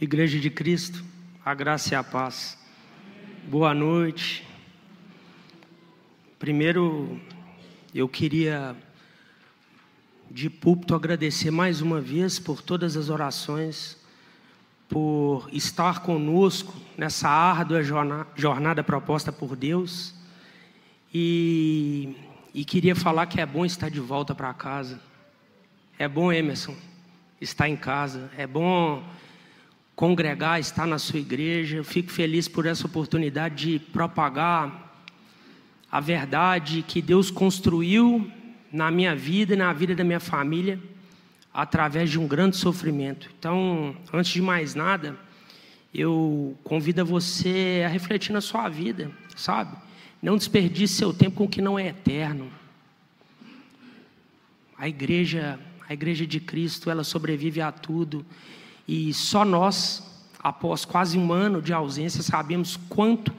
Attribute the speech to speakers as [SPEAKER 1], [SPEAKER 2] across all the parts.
[SPEAKER 1] Igreja de Cristo, a graça e a paz. Boa noite. Primeiro, eu queria de púlpito agradecer mais uma vez por todas as orações, por estar conosco nessa árdua jornada proposta por Deus. E, e queria falar que é bom estar de volta para casa. É bom, Emerson, estar em casa. É bom congregar, estar na sua igreja. Eu fico feliz por essa oportunidade de propagar a verdade que Deus construiu na minha vida e na vida da minha família através de um grande sofrimento. Então, antes de mais nada, eu convido você a refletir na sua vida, sabe? Não desperdice seu tempo com o que não é eterno. A igreja, a igreja de Cristo, ela sobrevive a tudo. E só nós, após quase um ano de ausência, sabemos quanto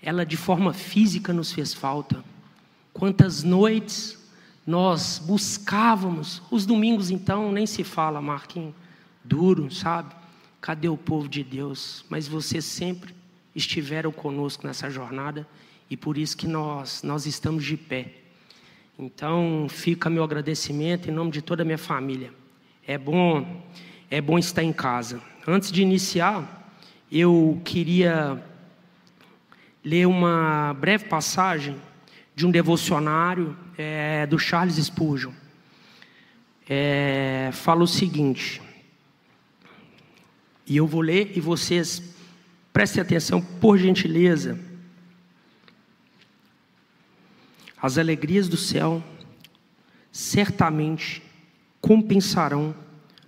[SPEAKER 1] ela de forma física nos fez falta. Quantas noites nós buscávamos, os domingos então nem se fala, Marquinhos, duro, sabe? Cadê o povo de Deus? Mas vocês sempre estiveram conosco nessa jornada e por isso que nós, nós estamos de pé. Então, fica meu agradecimento em nome de toda a minha família. É bom é bom estar em casa. Antes de iniciar, eu queria ler uma breve passagem de um devocionário é, do Charles Spurgeon. É, fala o seguinte, e eu vou ler e vocês prestem atenção, por gentileza. As alegrias do céu certamente compensarão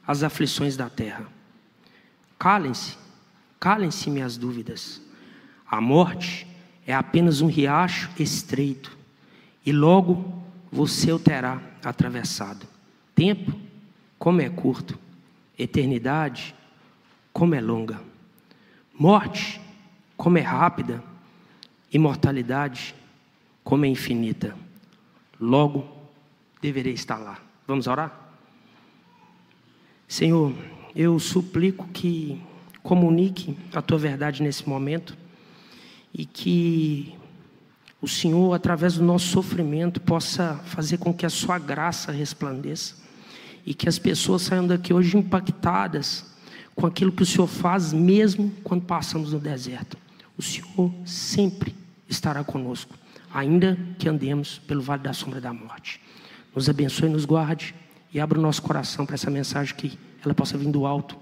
[SPEAKER 1] as aflições da terra. Calem-se, calem-se minhas dúvidas. A morte é apenas um riacho estreito e logo você o terá atravessado. Tempo, como é curto, eternidade, como é longa. Morte, como é rápida, imortalidade, como é infinita. Logo deverei estar lá. Vamos orar? Senhor, eu suplico que comunique a tua verdade nesse momento e que o Senhor, através do nosso sofrimento, possa fazer com que a sua graça resplandeça e que as pessoas saiam daqui hoje impactadas com aquilo que o Senhor faz, mesmo quando passamos no deserto. O Senhor sempre estará conosco, ainda que andemos pelo vale da sombra da morte. Nos abençoe e nos guarde e abra o nosso coração para essa mensagem que ela possa vir do alto,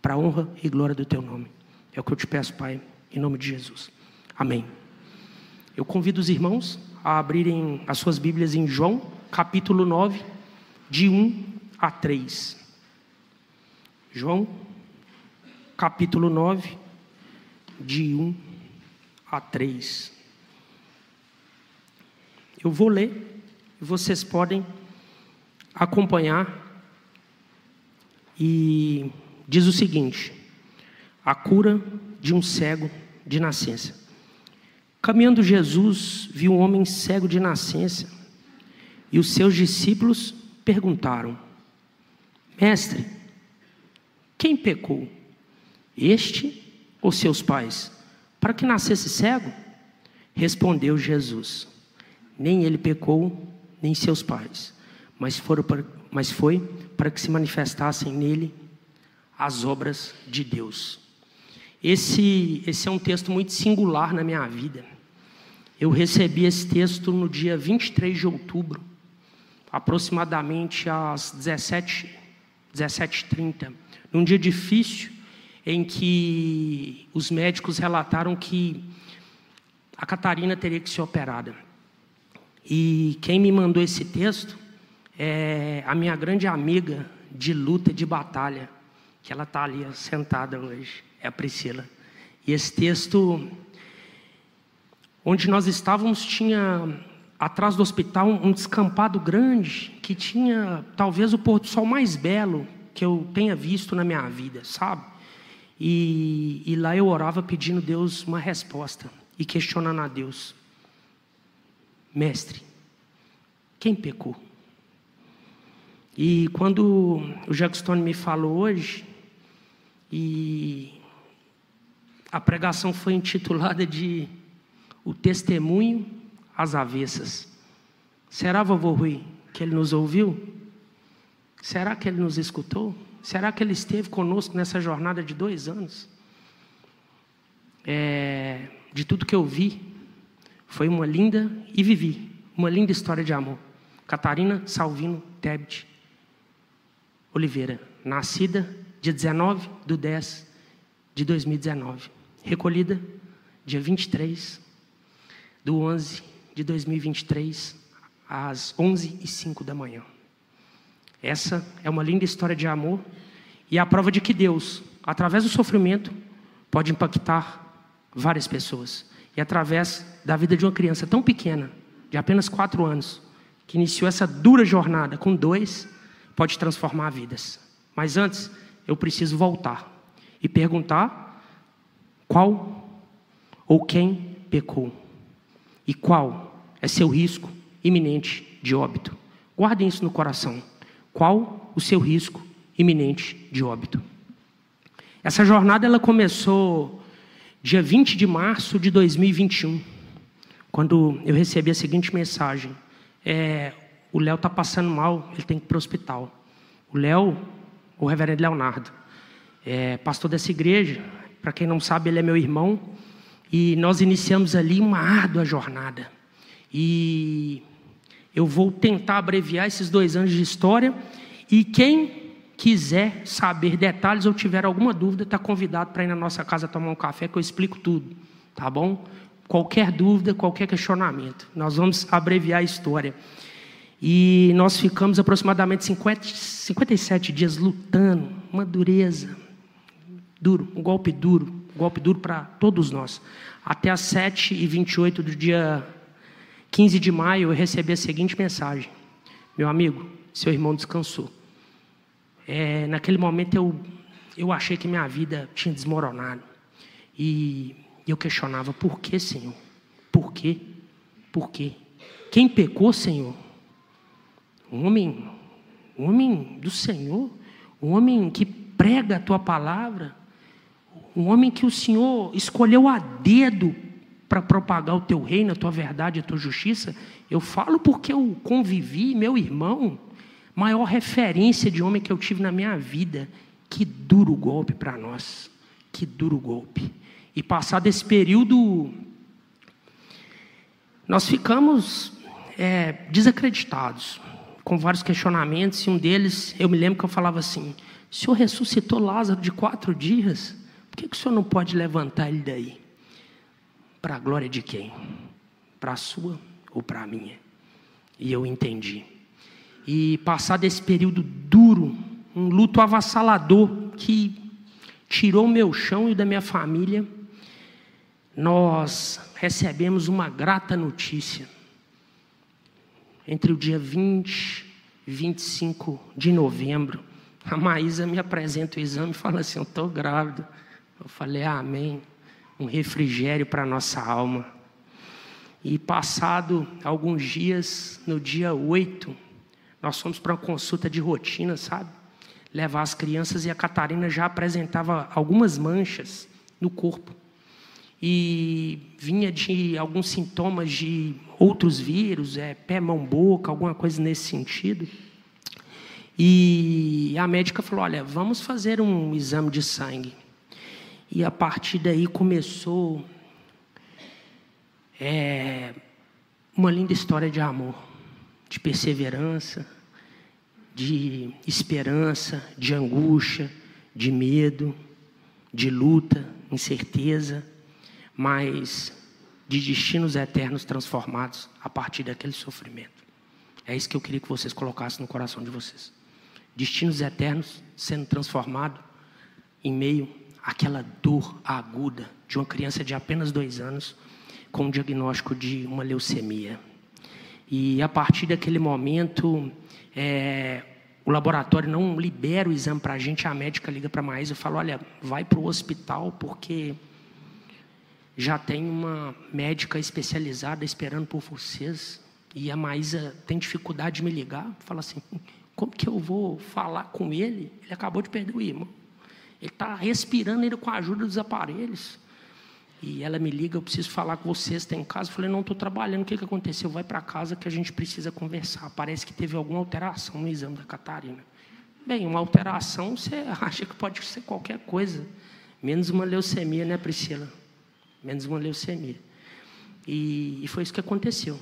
[SPEAKER 1] para a honra e glória do teu nome. É o que eu te peço, Pai, em nome de Jesus. Amém. Eu convido os irmãos a abrirem as suas Bíblias em João, capítulo 9, de 1 a 3. João, capítulo 9, de 1 a 3. Eu vou ler e vocês podem acompanhar e diz o seguinte: a cura de um cego de nascença. Caminhando Jesus viu um homem cego de nascença e os seus discípulos perguntaram: Mestre, quem pecou? Este ou seus pais? Para que nascesse cego? Respondeu Jesus: Nem ele pecou, nem seus pais mas, foram para, mas foi para que se manifestassem nele as obras de Deus. Esse, esse é um texto muito singular na minha vida. Eu recebi esse texto no dia 23 de outubro, aproximadamente às 17, 17h30, num dia difícil em que os médicos relataram que a Catarina teria que ser operada. E quem me mandou esse texto é a minha grande amiga de luta, de batalha, que ela está ali sentada hoje, é a Priscila. E esse texto, onde nós estávamos, tinha atrás do hospital um descampado grande, que tinha talvez o pôr do sol mais belo que eu tenha visto na minha vida, sabe? E, e lá eu orava pedindo a Deus uma resposta e questionando a Deus: Mestre, quem pecou? E quando o Jackson me falou hoje, e A pregação foi intitulada de O Testemunho às Avessas. Será, vovô Rui, que ele nos ouviu? Será que ele nos escutou? Será que ele esteve conosco nessa jornada de dois anos? É, de tudo que eu vi, foi uma linda e vivi uma linda história de amor. Catarina Salvino Tebet Oliveira, nascida dia 19 de 10 de 2019, recolhida dia 23 do 11 de 2023, às 11 e 05 da manhã. Essa é uma linda história de amor e a prova de que Deus, através do sofrimento, pode impactar várias pessoas. E através da vida de uma criança tão pequena, de apenas quatro anos, que iniciou essa dura jornada com dois, pode transformar vidas. Mas antes, eu preciso voltar e perguntar qual ou quem pecou e qual é seu risco iminente de óbito. Guardem isso no coração. Qual o seu risco iminente de óbito? Essa jornada ela começou dia 20 de março de 2021, quando eu recebi a seguinte mensagem: é, o Léo está passando mal, ele tem que ir para o hospital. O Léo, o reverendo Leonardo, é pastor dessa igreja, para quem não sabe, ele é meu irmão, e nós iniciamos ali uma árdua jornada. E eu vou tentar abreviar esses dois anos de história, e quem quiser saber detalhes ou tiver alguma dúvida, está convidado para ir na nossa casa tomar um café, que eu explico tudo, tá bom? Qualquer dúvida, qualquer questionamento. Nós vamos abreviar a história. E nós ficamos aproximadamente 50, 57 dias lutando, uma dureza, duro, um golpe duro, um golpe duro para todos nós. Até às 7 e 28 do dia 15 de maio, eu recebi a seguinte mensagem: Meu amigo, seu irmão descansou. É, naquele momento eu, eu achei que minha vida tinha desmoronado. E eu questionava: por que, Senhor? Por quê? Por quê? Quem pecou, Senhor? Um homem, um homem do Senhor, um homem que prega a tua palavra, um homem que o Senhor escolheu a dedo para propagar o teu reino, a tua verdade, a tua justiça. Eu falo porque eu convivi, meu irmão, maior referência de homem que eu tive na minha vida. Que duro golpe para nós. Que duro golpe. E passado esse período, nós ficamos é, desacreditados, com vários questionamentos, e um deles, eu me lembro que eu falava assim: o senhor ressuscitou Lázaro de quatro dias, por que, que o senhor não pode levantar ele daí? Para a glória de quem? Para a sua ou para a minha? E eu entendi e passar desse período duro, um luto avassalador que tirou o meu chão e da minha família, nós recebemos uma grata notícia. Entre o dia 20 e 25 de novembro, a Maísa me apresenta o exame e fala assim: Eu estou grávida. Eu falei: Amém. Um refrigério para a nossa alma. E passado alguns dias, no dia 8 nós fomos para uma consulta de rotina, sabe? Levar as crianças e a Catarina já apresentava algumas manchas no corpo. E vinha de alguns sintomas de outros vírus, é, pé, mão, boca, alguma coisa nesse sentido. E a médica falou: Olha, vamos fazer um exame de sangue. E a partir daí começou é, uma linda história de amor de perseverança, de esperança, de angústia, de medo, de luta, incerteza, mas de destinos eternos transformados a partir daquele sofrimento. É isso que eu queria que vocês colocassem no coração de vocês. Destinos eternos sendo transformados em meio àquela dor aguda de uma criança de apenas dois anos com um diagnóstico de uma leucemia. E a partir daquele momento, é, o laboratório não libera o exame para a gente, a médica liga para a Maísa e fala: olha, vai para o hospital porque já tem uma médica especializada esperando por vocês. E a Maísa tem dificuldade de me ligar, fala assim: como que eu vou falar com ele? Ele acabou de perder o irmão. Ele está respirando ainda com a ajuda dos aparelhos. E ela me liga, eu preciso falar com vocês, está em casa? Eu falei, não, estou trabalhando, o que, que aconteceu? Vai para casa que a gente precisa conversar. Parece que teve alguma alteração no exame da Catarina. Bem, uma alteração você acha que pode ser qualquer coisa, menos uma leucemia, né, Priscila? Menos uma leucemia. E, e foi isso que aconteceu.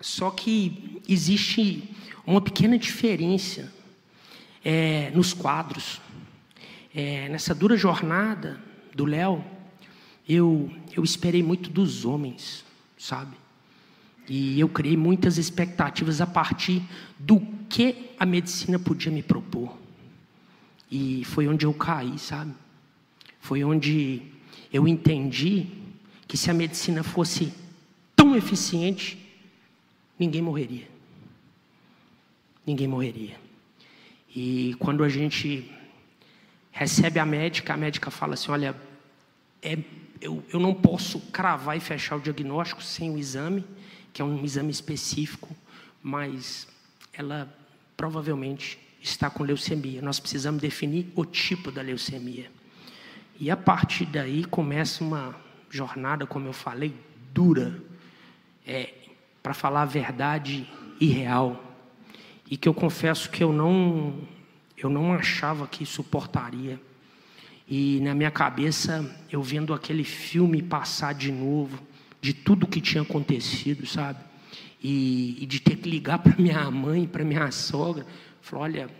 [SPEAKER 1] Só que existe uma pequena diferença é, nos quadros. É, nessa dura jornada do Léo, eu, eu esperei muito dos homens, sabe? E eu criei muitas expectativas a partir do que a medicina podia me propor. E foi onde eu caí, sabe? Foi onde eu entendi que se a medicina fosse tão eficiente, ninguém morreria. Ninguém morreria. E quando a gente recebe a médica, a médica fala assim: olha, é eu, eu não posso cravar e fechar o diagnóstico sem o exame, que é um exame específico, mas ela provavelmente está com leucemia. Nós precisamos definir o tipo da leucemia. E a partir daí começa uma jornada, como eu falei, dura, é, para falar a verdade irreal. E que eu confesso que eu não, eu não achava que suportaria. E na minha cabeça, eu vendo aquele filme passar de novo, de tudo que tinha acontecido, sabe? E, e de ter que ligar para minha mãe, para minha sogra, falou: olha,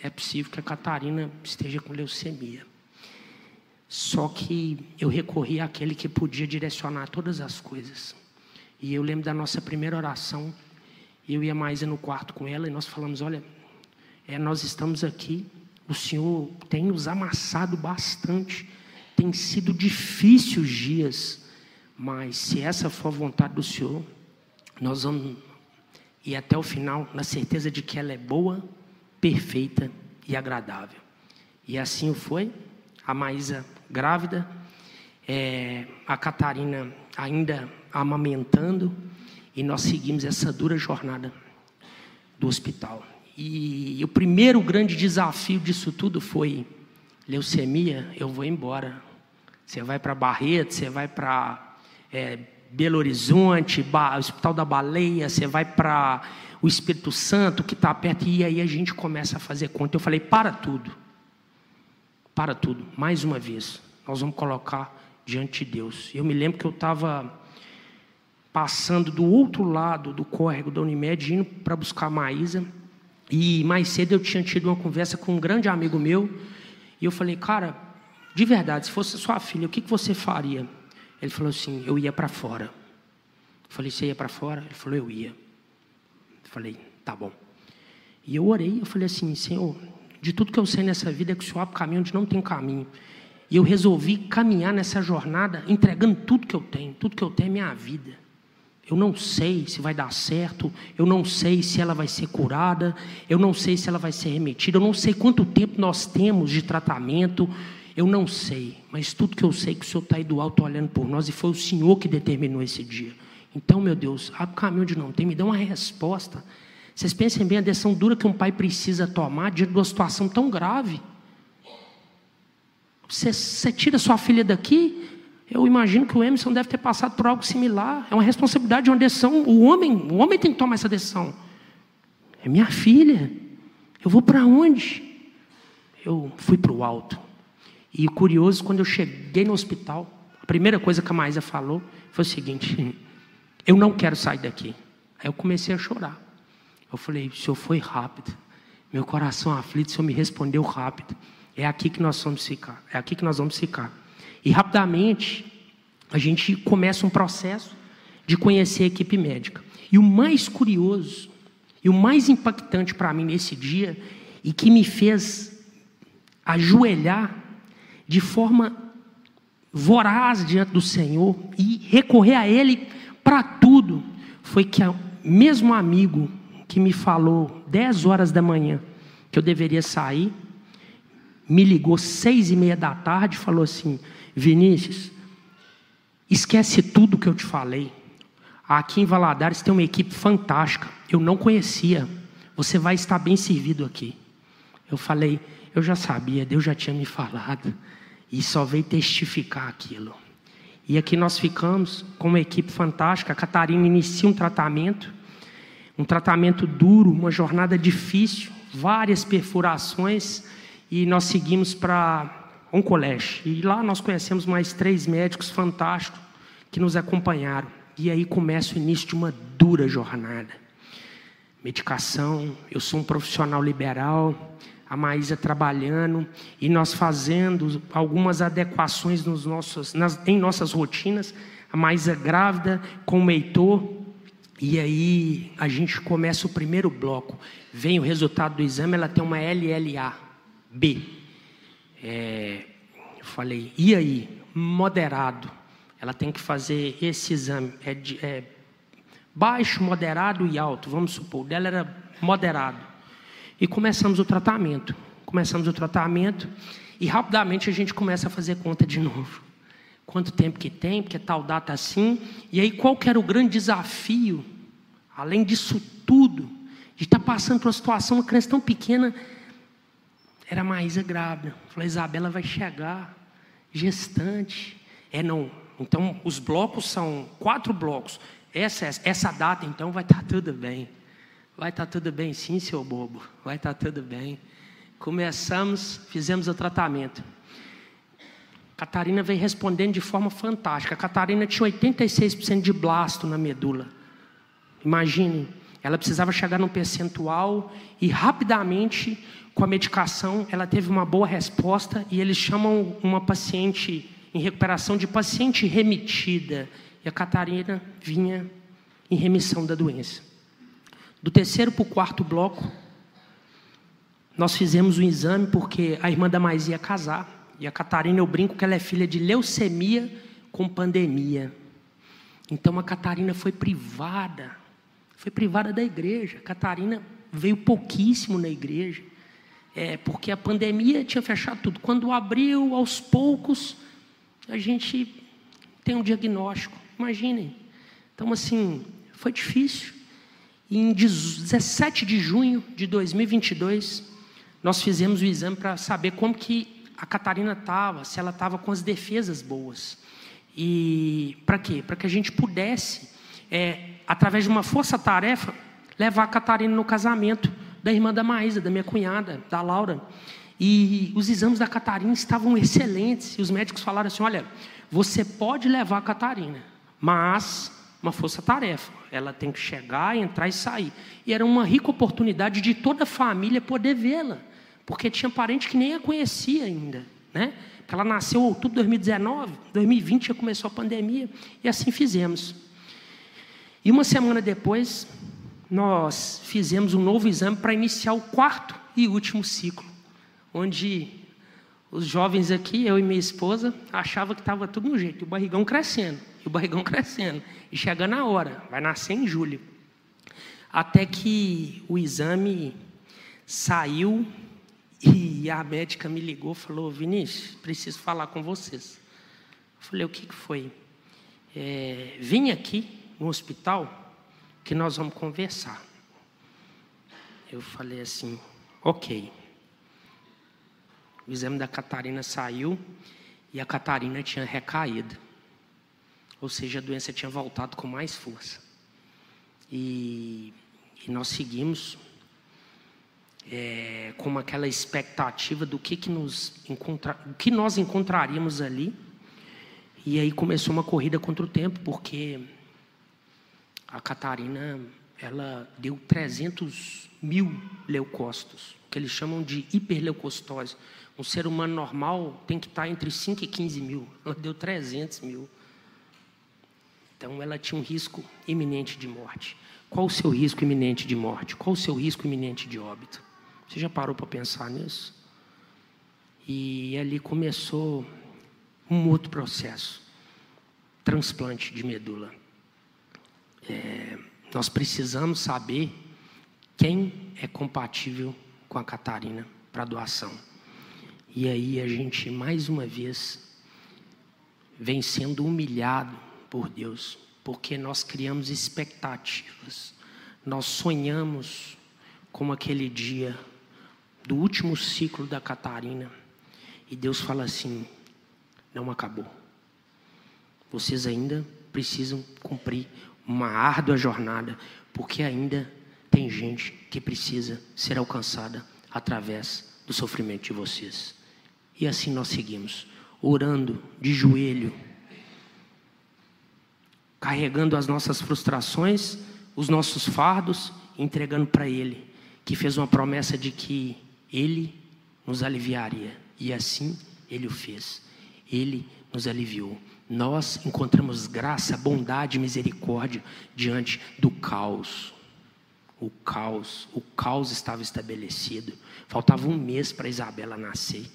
[SPEAKER 1] é possível que a Catarina esteja com leucemia. Só que eu recorri àquele que podia direcionar todas as coisas. E eu lembro da nossa primeira oração. Eu e a Maísa no quarto com ela e nós falamos: olha, é, nós estamos aqui o Senhor tem nos amassado bastante. Tem sido difícil os dias, mas se essa for a vontade do Senhor, nós vamos ir até o final na certeza de que ela é boa, perfeita e agradável. E assim foi. A Maísa grávida, é, a Catarina ainda amamentando, e nós seguimos essa dura jornada do hospital. E o primeiro grande desafio disso tudo foi: leucemia, eu vou embora. Você vai para Barreto, você vai para é, Belo Horizonte, ba, Hospital da Baleia, você vai para o Espírito Santo, que está perto, e aí a gente começa a fazer conta. Eu falei: para tudo, para tudo, mais uma vez, nós vamos colocar diante de Deus. Eu me lembro que eu estava passando do outro lado do córrego da Unimed, indo para buscar a Maísa. E mais cedo eu tinha tido uma conversa com um grande amigo meu, e eu falei, cara, de verdade, se fosse sua filha, o que, que você faria? Ele falou assim: eu ia para fora. Eu falei, você ia para fora? Ele falou, eu ia. Eu falei, tá bom. E eu orei, eu falei assim, Senhor, de tudo que eu sei nessa vida é que o Senhor abre caminho onde não tem caminho. E eu resolvi caminhar nessa jornada entregando tudo que eu tenho. Tudo que eu tenho é minha vida. Eu não sei se vai dar certo, eu não sei se ela vai ser curada, eu não sei se ela vai ser remetida, eu não sei quanto tempo nós temos de tratamento, eu não sei, mas tudo que eu sei é que o Senhor está aí do alto olhando por nós e foi o Senhor que determinou esse dia. Então, meu Deus, abre o caminho de não tem, me dá uma resposta. Vocês pensem bem a decisão dura que um pai precisa tomar diante de uma situação tão grave. Você, você tira sua filha daqui, eu imagino que o Emerson deve ter passado por algo similar. É uma responsabilidade, uma decisão. O homem, o homem tem que tomar essa decisão. É minha filha. Eu vou para onde? Eu fui para o alto. E curioso, quando eu cheguei no hospital, a primeira coisa que a Maísa falou foi o seguinte: eu não quero sair daqui. Aí eu comecei a chorar. Eu falei, o senhor foi rápido. Meu coração aflito, o senhor me respondeu rápido. É aqui que nós vamos ficar. É aqui que nós vamos ficar. E rapidamente a gente começa um processo de conhecer a equipe médica. E o mais curioso e o mais impactante para mim nesse dia e que me fez ajoelhar de forma voraz diante do Senhor e recorrer a Ele para tudo foi que o mesmo amigo que me falou 10 horas da manhã que eu deveria sair, me ligou seis e meia da tarde e falou assim: Vinícius, esquece tudo que eu te falei. Aqui em Valadares tem uma equipe fantástica. Eu não conhecia. Você vai estar bem servido aqui. Eu falei, eu já sabia, Deus já tinha me falado. E só veio testificar aquilo. E aqui nós ficamos com uma equipe fantástica. A Catarina inicia um tratamento, um tratamento duro, uma jornada difícil, várias perfurações, e nós seguimos para um colégio. E lá nós conhecemos mais três médicos fantásticos que nos acompanharam. E aí começa o início de uma dura jornada. Medicação, eu sou um profissional liberal, a Maísa trabalhando e nós fazendo algumas adequações nos nossos, nas, em nossas rotinas. A Maísa grávida com o Heitor. E aí a gente começa o primeiro bloco. Vem o resultado do exame, ela tem uma LLA B. É, eu falei, e aí? Moderado. Ela tem que fazer esse exame. É, de, é baixo, moderado e alto, vamos supor. O dela era moderado. E começamos o tratamento. Começamos o tratamento e rapidamente a gente começa a fazer conta de novo. Quanto tempo que tem, porque tal data assim. E aí qual que era o grande desafio, além disso tudo, de estar passando por uma situação, uma criança tão pequena, era a Maísa grávida. Falei, Isabela vai chegar, gestante. É, não. Então, os blocos são quatro blocos. Essa, essa data, então, vai estar tudo bem. Vai estar tudo bem, sim, seu bobo. Vai estar tudo bem. Começamos, fizemos o tratamento. Catarina veio respondendo de forma fantástica. A Catarina tinha 86% de blasto na medula. Imaginem, ela precisava chegar num percentual e rapidamente, com a medicação, ela teve uma boa resposta e eles chamam uma paciente em recuperação de paciente remitida. E a Catarina vinha em remissão da doença. Do terceiro para o quarto bloco, nós fizemos um exame porque a irmã da Mais ia casar. E a Catarina, eu brinco que ela é filha de leucemia com pandemia. Então a Catarina foi privada, foi privada da igreja. Catarina veio pouquíssimo na igreja, é, porque a pandemia tinha fechado tudo. Quando abriu, aos poucos, a gente tem um diagnóstico. Imaginem. Então, assim, foi difícil. E em 17 de junho de 2022, nós fizemos o exame para saber como que a Catarina estava, se ela estava com as defesas boas. E para quê? Para que a gente pudesse, é, através de uma força-tarefa, levar a Catarina no casamento da irmã da Maísa, da minha cunhada, da Laura. E os exames da Catarina estavam excelentes. E os médicos falaram assim: olha, você pode levar a Catarina, mas uma força-tarefa. Ela tem que chegar, entrar e sair. E era uma rica oportunidade de toda a família poder vê-la, porque tinha parente que nem a conhecia ainda, né? Porque ela nasceu em outubro de 2019, 2020 já começou a pandemia, e assim fizemos. E uma semana depois, nós fizemos um novo exame para iniciar o quarto e último ciclo onde os jovens aqui, eu e minha esposa, achava que estava tudo no jeito, o barrigão crescendo, e o barrigão crescendo, e chegando a hora, vai nascer em julho. Até que o exame saiu e a médica me ligou, falou: Vinícius, preciso falar com vocês. Eu falei: o que, que foi? É, vim aqui no hospital que nós vamos conversar. Eu falei assim: ok. O exame da Catarina saiu e a Catarina tinha recaído. Ou seja, a doença tinha voltado com mais força. E, e nós seguimos é, com aquela expectativa do que, que, nos encontra, que nós encontraríamos ali. E aí começou uma corrida contra o tempo, porque a Catarina ela deu 300 mil leucócitos, que eles chamam de hiperleucostose. Um ser humano normal tem que estar entre 5 e 15 mil. Ela deu 300 mil. Então ela tinha um risco iminente de morte. Qual o seu risco iminente de morte? Qual o seu risco iminente de óbito? Você já parou para pensar nisso? E ali começou um outro processo transplante de medula. É, nós precisamos saber quem é compatível com a Catarina para doação. E aí a gente, mais uma vez, vem sendo humilhado por Deus, porque nós criamos expectativas, nós sonhamos como aquele dia do último ciclo da Catarina, e Deus fala assim: não acabou. vocês ainda precisam cumprir uma árdua jornada, porque ainda tem gente que precisa ser alcançada através do sofrimento de vocês. E assim nós seguimos, orando de joelho, carregando as nossas frustrações, os nossos fardos, entregando para Ele, que fez uma promessa de que Ele nos aliviaria. E assim Ele o fez. Ele nos aliviou. Nós encontramos graça, bondade misericórdia diante do caos. O caos, o caos estava estabelecido. Faltava um mês para Isabela nascer.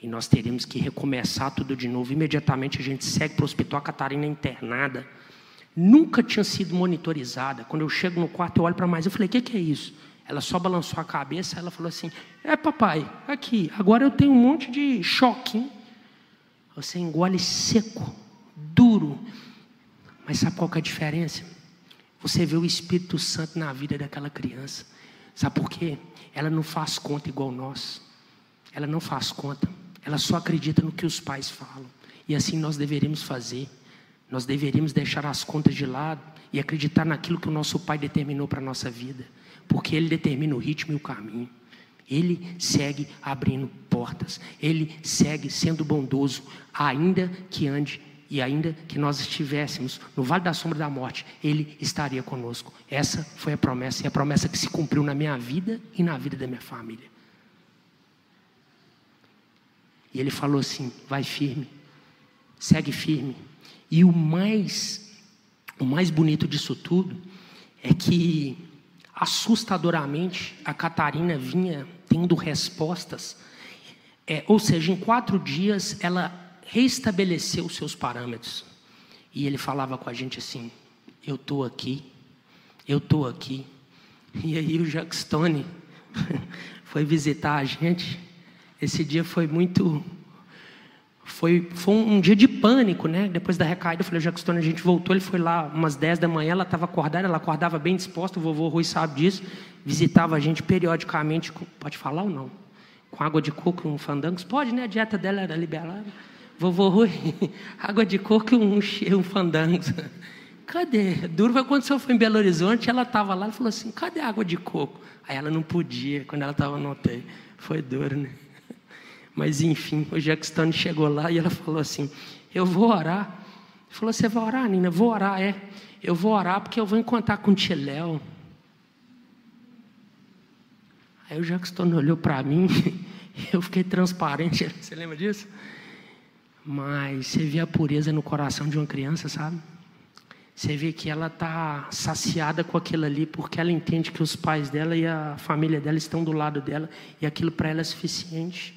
[SPEAKER 1] E nós teríamos que recomeçar tudo de novo. Imediatamente a gente segue para o hospital, a Catarina é internada. Nunca tinha sido monitorizada. Quando eu chego no quarto, eu olho para mais. Eu falei: o que, que é isso? Ela só balançou a cabeça. Ela falou assim: É, papai, aqui. Agora eu tenho um monte de choque. Você engole seco, duro. Mas sabe qual é a diferença? Você vê o Espírito Santo na vida daquela criança. Sabe por quê? Ela não faz conta igual nós. Ela não faz conta. Ela só acredita no que os pais falam. E assim nós deveríamos fazer. Nós deveríamos deixar as contas de lado e acreditar naquilo que o nosso Pai determinou para a nossa vida, porque Ele determina o ritmo e o caminho. Ele segue abrindo portas, Ele segue sendo bondoso, ainda que ande e ainda que nós estivéssemos no vale da sombra da morte, Ele estaria conosco. Essa foi a promessa, e a promessa que se cumpriu na minha vida e na vida da minha família. E Ele falou assim: vai firme, segue firme, e o mais, o mais bonito disso tudo é que, assustadoramente, a Catarina vinha tendo respostas. É, ou seja, em quatro dias ela reestabeleceu seus parâmetros. E ele falava com a gente assim: Eu estou aqui, eu estou aqui. E aí o Jacques Stone foi visitar a gente. Esse dia foi muito foi, foi um dia de pânico, né? Depois da recaída, eu falei, Jackstone, a gente voltou, ele foi lá umas 10 da manhã, ela estava acordada, ela acordava bem disposta, o vovô Rui sabe disso, visitava a gente periodicamente, com, pode falar ou não? Com água de coco e um fandangos? Pode, né? A dieta dela era liberada. Vovô Rui, água de coco e um, um fandangos. Cadê? Duro foi quando o senhor foi em Belo Horizonte, ela estava lá, ela falou assim, cadê a água de coco? Aí ela não podia, quando ela estava no hotel. Foi duro, né? Mas enfim, o Jackstone chegou lá e ela falou assim: Eu vou orar. Ele falou: Você vai orar, Nina? Vou orar, é. Eu vou orar porque eu vou encontrar com o Tiléu. Aí o Jackstone olhou para mim, eu fiquei transparente. Você lembra disso? Mas você vê a pureza no coração de uma criança, sabe? Você vê que ela está saciada com aquilo ali, porque ela entende que os pais dela e a família dela estão do lado dela, e aquilo para ela é suficiente.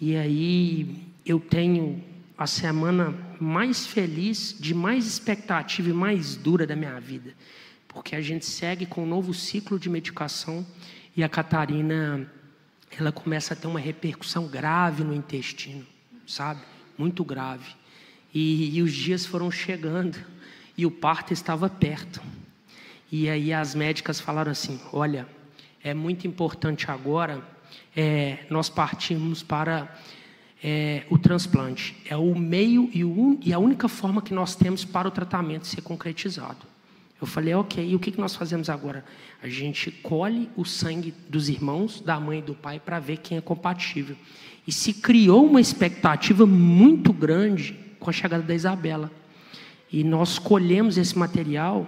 [SPEAKER 1] E aí eu tenho a semana mais feliz, de mais expectativa e mais dura da minha vida, porque a gente segue com um novo ciclo de medicação e a Catarina ela começa a ter uma repercussão grave no intestino, sabe? Muito grave. E, e os dias foram chegando e o parto estava perto. E aí as médicas falaram assim: olha, é muito importante agora é, nós partimos para é, o transplante. É o meio e, o, e, a única forma que nós temos para o tratamento ser concretizado. Eu falei, ok, e o que, que nós fazemos agora? A gente colhe o sangue dos irmãos, da mãe e do pai, para ver quem é compatível. E se criou uma expectativa muito grande com a chegada da Isabela. E nós colhemos esse material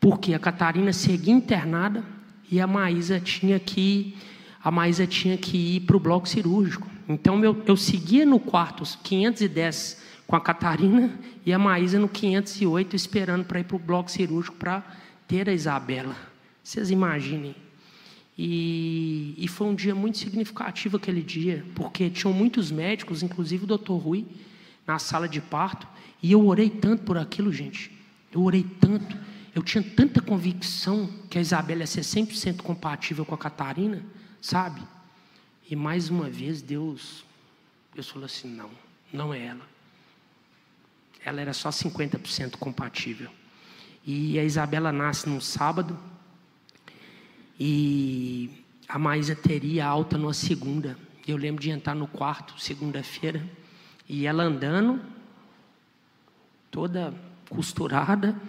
[SPEAKER 1] porque a Catarina seguia internada e a Maísa tinha que a Maísa tinha que ir para o bloco cirúrgico. Então eu, eu seguia no quarto 510 com a Catarina e a Maísa no 508 esperando para ir para o bloco cirúrgico para ter a Isabela. Vocês imaginem. E, e, foi um dia muito significativo aquele dia, porque tinham muitos médicos, inclusive o doutor Rui, na sala de parto, e eu orei tanto por aquilo, gente. Eu orei tanto. Eu tinha tanta convicção que a Isabela ia ser 100% compatível com a Catarina, Sabe? E mais uma vez Deus, Deus falou assim: não, não é ela. Ela era só 50% compatível. E a Isabela nasce num sábado. E a Maísa teria alta numa segunda. Eu lembro de entrar no quarto, segunda-feira, e ela andando, toda costurada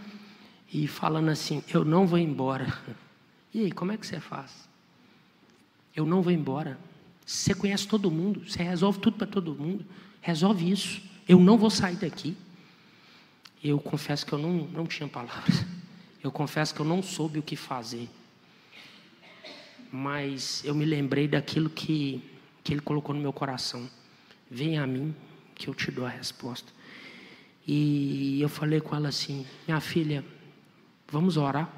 [SPEAKER 1] e falando assim: Eu não vou embora. E aí, como é que você faz? Eu não vou embora. Você conhece todo mundo, você resolve tudo para todo mundo. Resolve isso. Eu não vou sair daqui. Eu confesso que eu não, não tinha palavras. Eu confesso que eu não soube o que fazer. Mas eu me lembrei daquilo que, que ele colocou no meu coração. Venha a mim, que eu te dou a resposta. E eu falei com ela assim: Minha filha, vamos orar.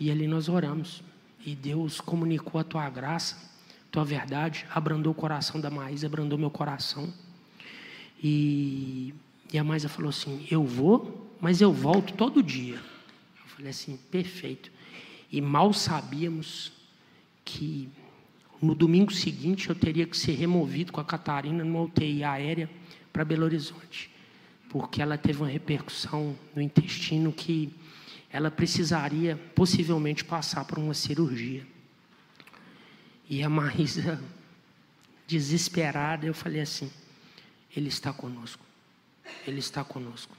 [SPEAKER 1] E ali nós oramos. E Deus comunicou a tua graça, tua verdade, abrandou o coração da Maísa, abrandou meu coração. E, e a Maísa falou assim: Eu vou, mas eu volto todo dia. Eu falei assim: Perfeito. E mal sabíamos que no domingo seguinte eu teria que ser removido com a Catarina numa UTI aérea para Belo Horizonte, porque ela teve uma repercussão no intestino que ela precisaria possivelmente passar por uma cirurgia. E a Marisa, desesperada, eu falei assim: Ele está conosco, Ele está conosco.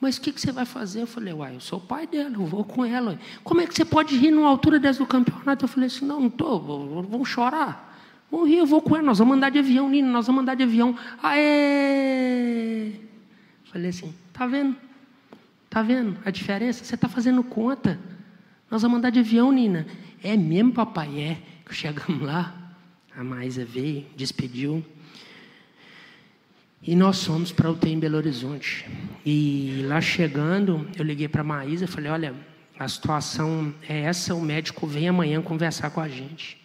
[SPEAKER 1] Mas o que, que, você vai fazer? Eu falei, uai, eu sou o pai dela, eu vou com ela. Como é que você pode rir numa altura dessa do campeonato? Eu falei assim, não, não estou, vão chorar. Vão rir, eu vou com ela, nós vamos andar de avião, Nina, nós vamos andar de avião. Aê! Falei assim, tá vendo? Tá vendo a diferença? Você está fazendo conta. Nós vamos andar de avião, Nina. É mesmo, papai? É. Chegamos lá, a Maísa veio, despediu. E nós fomos para o UTI em Belo Horizonte. E lá chegando, eu liguei para a Maísa e falei: Olha, a situação é essa, o médico vem amanhã conversar com a gente.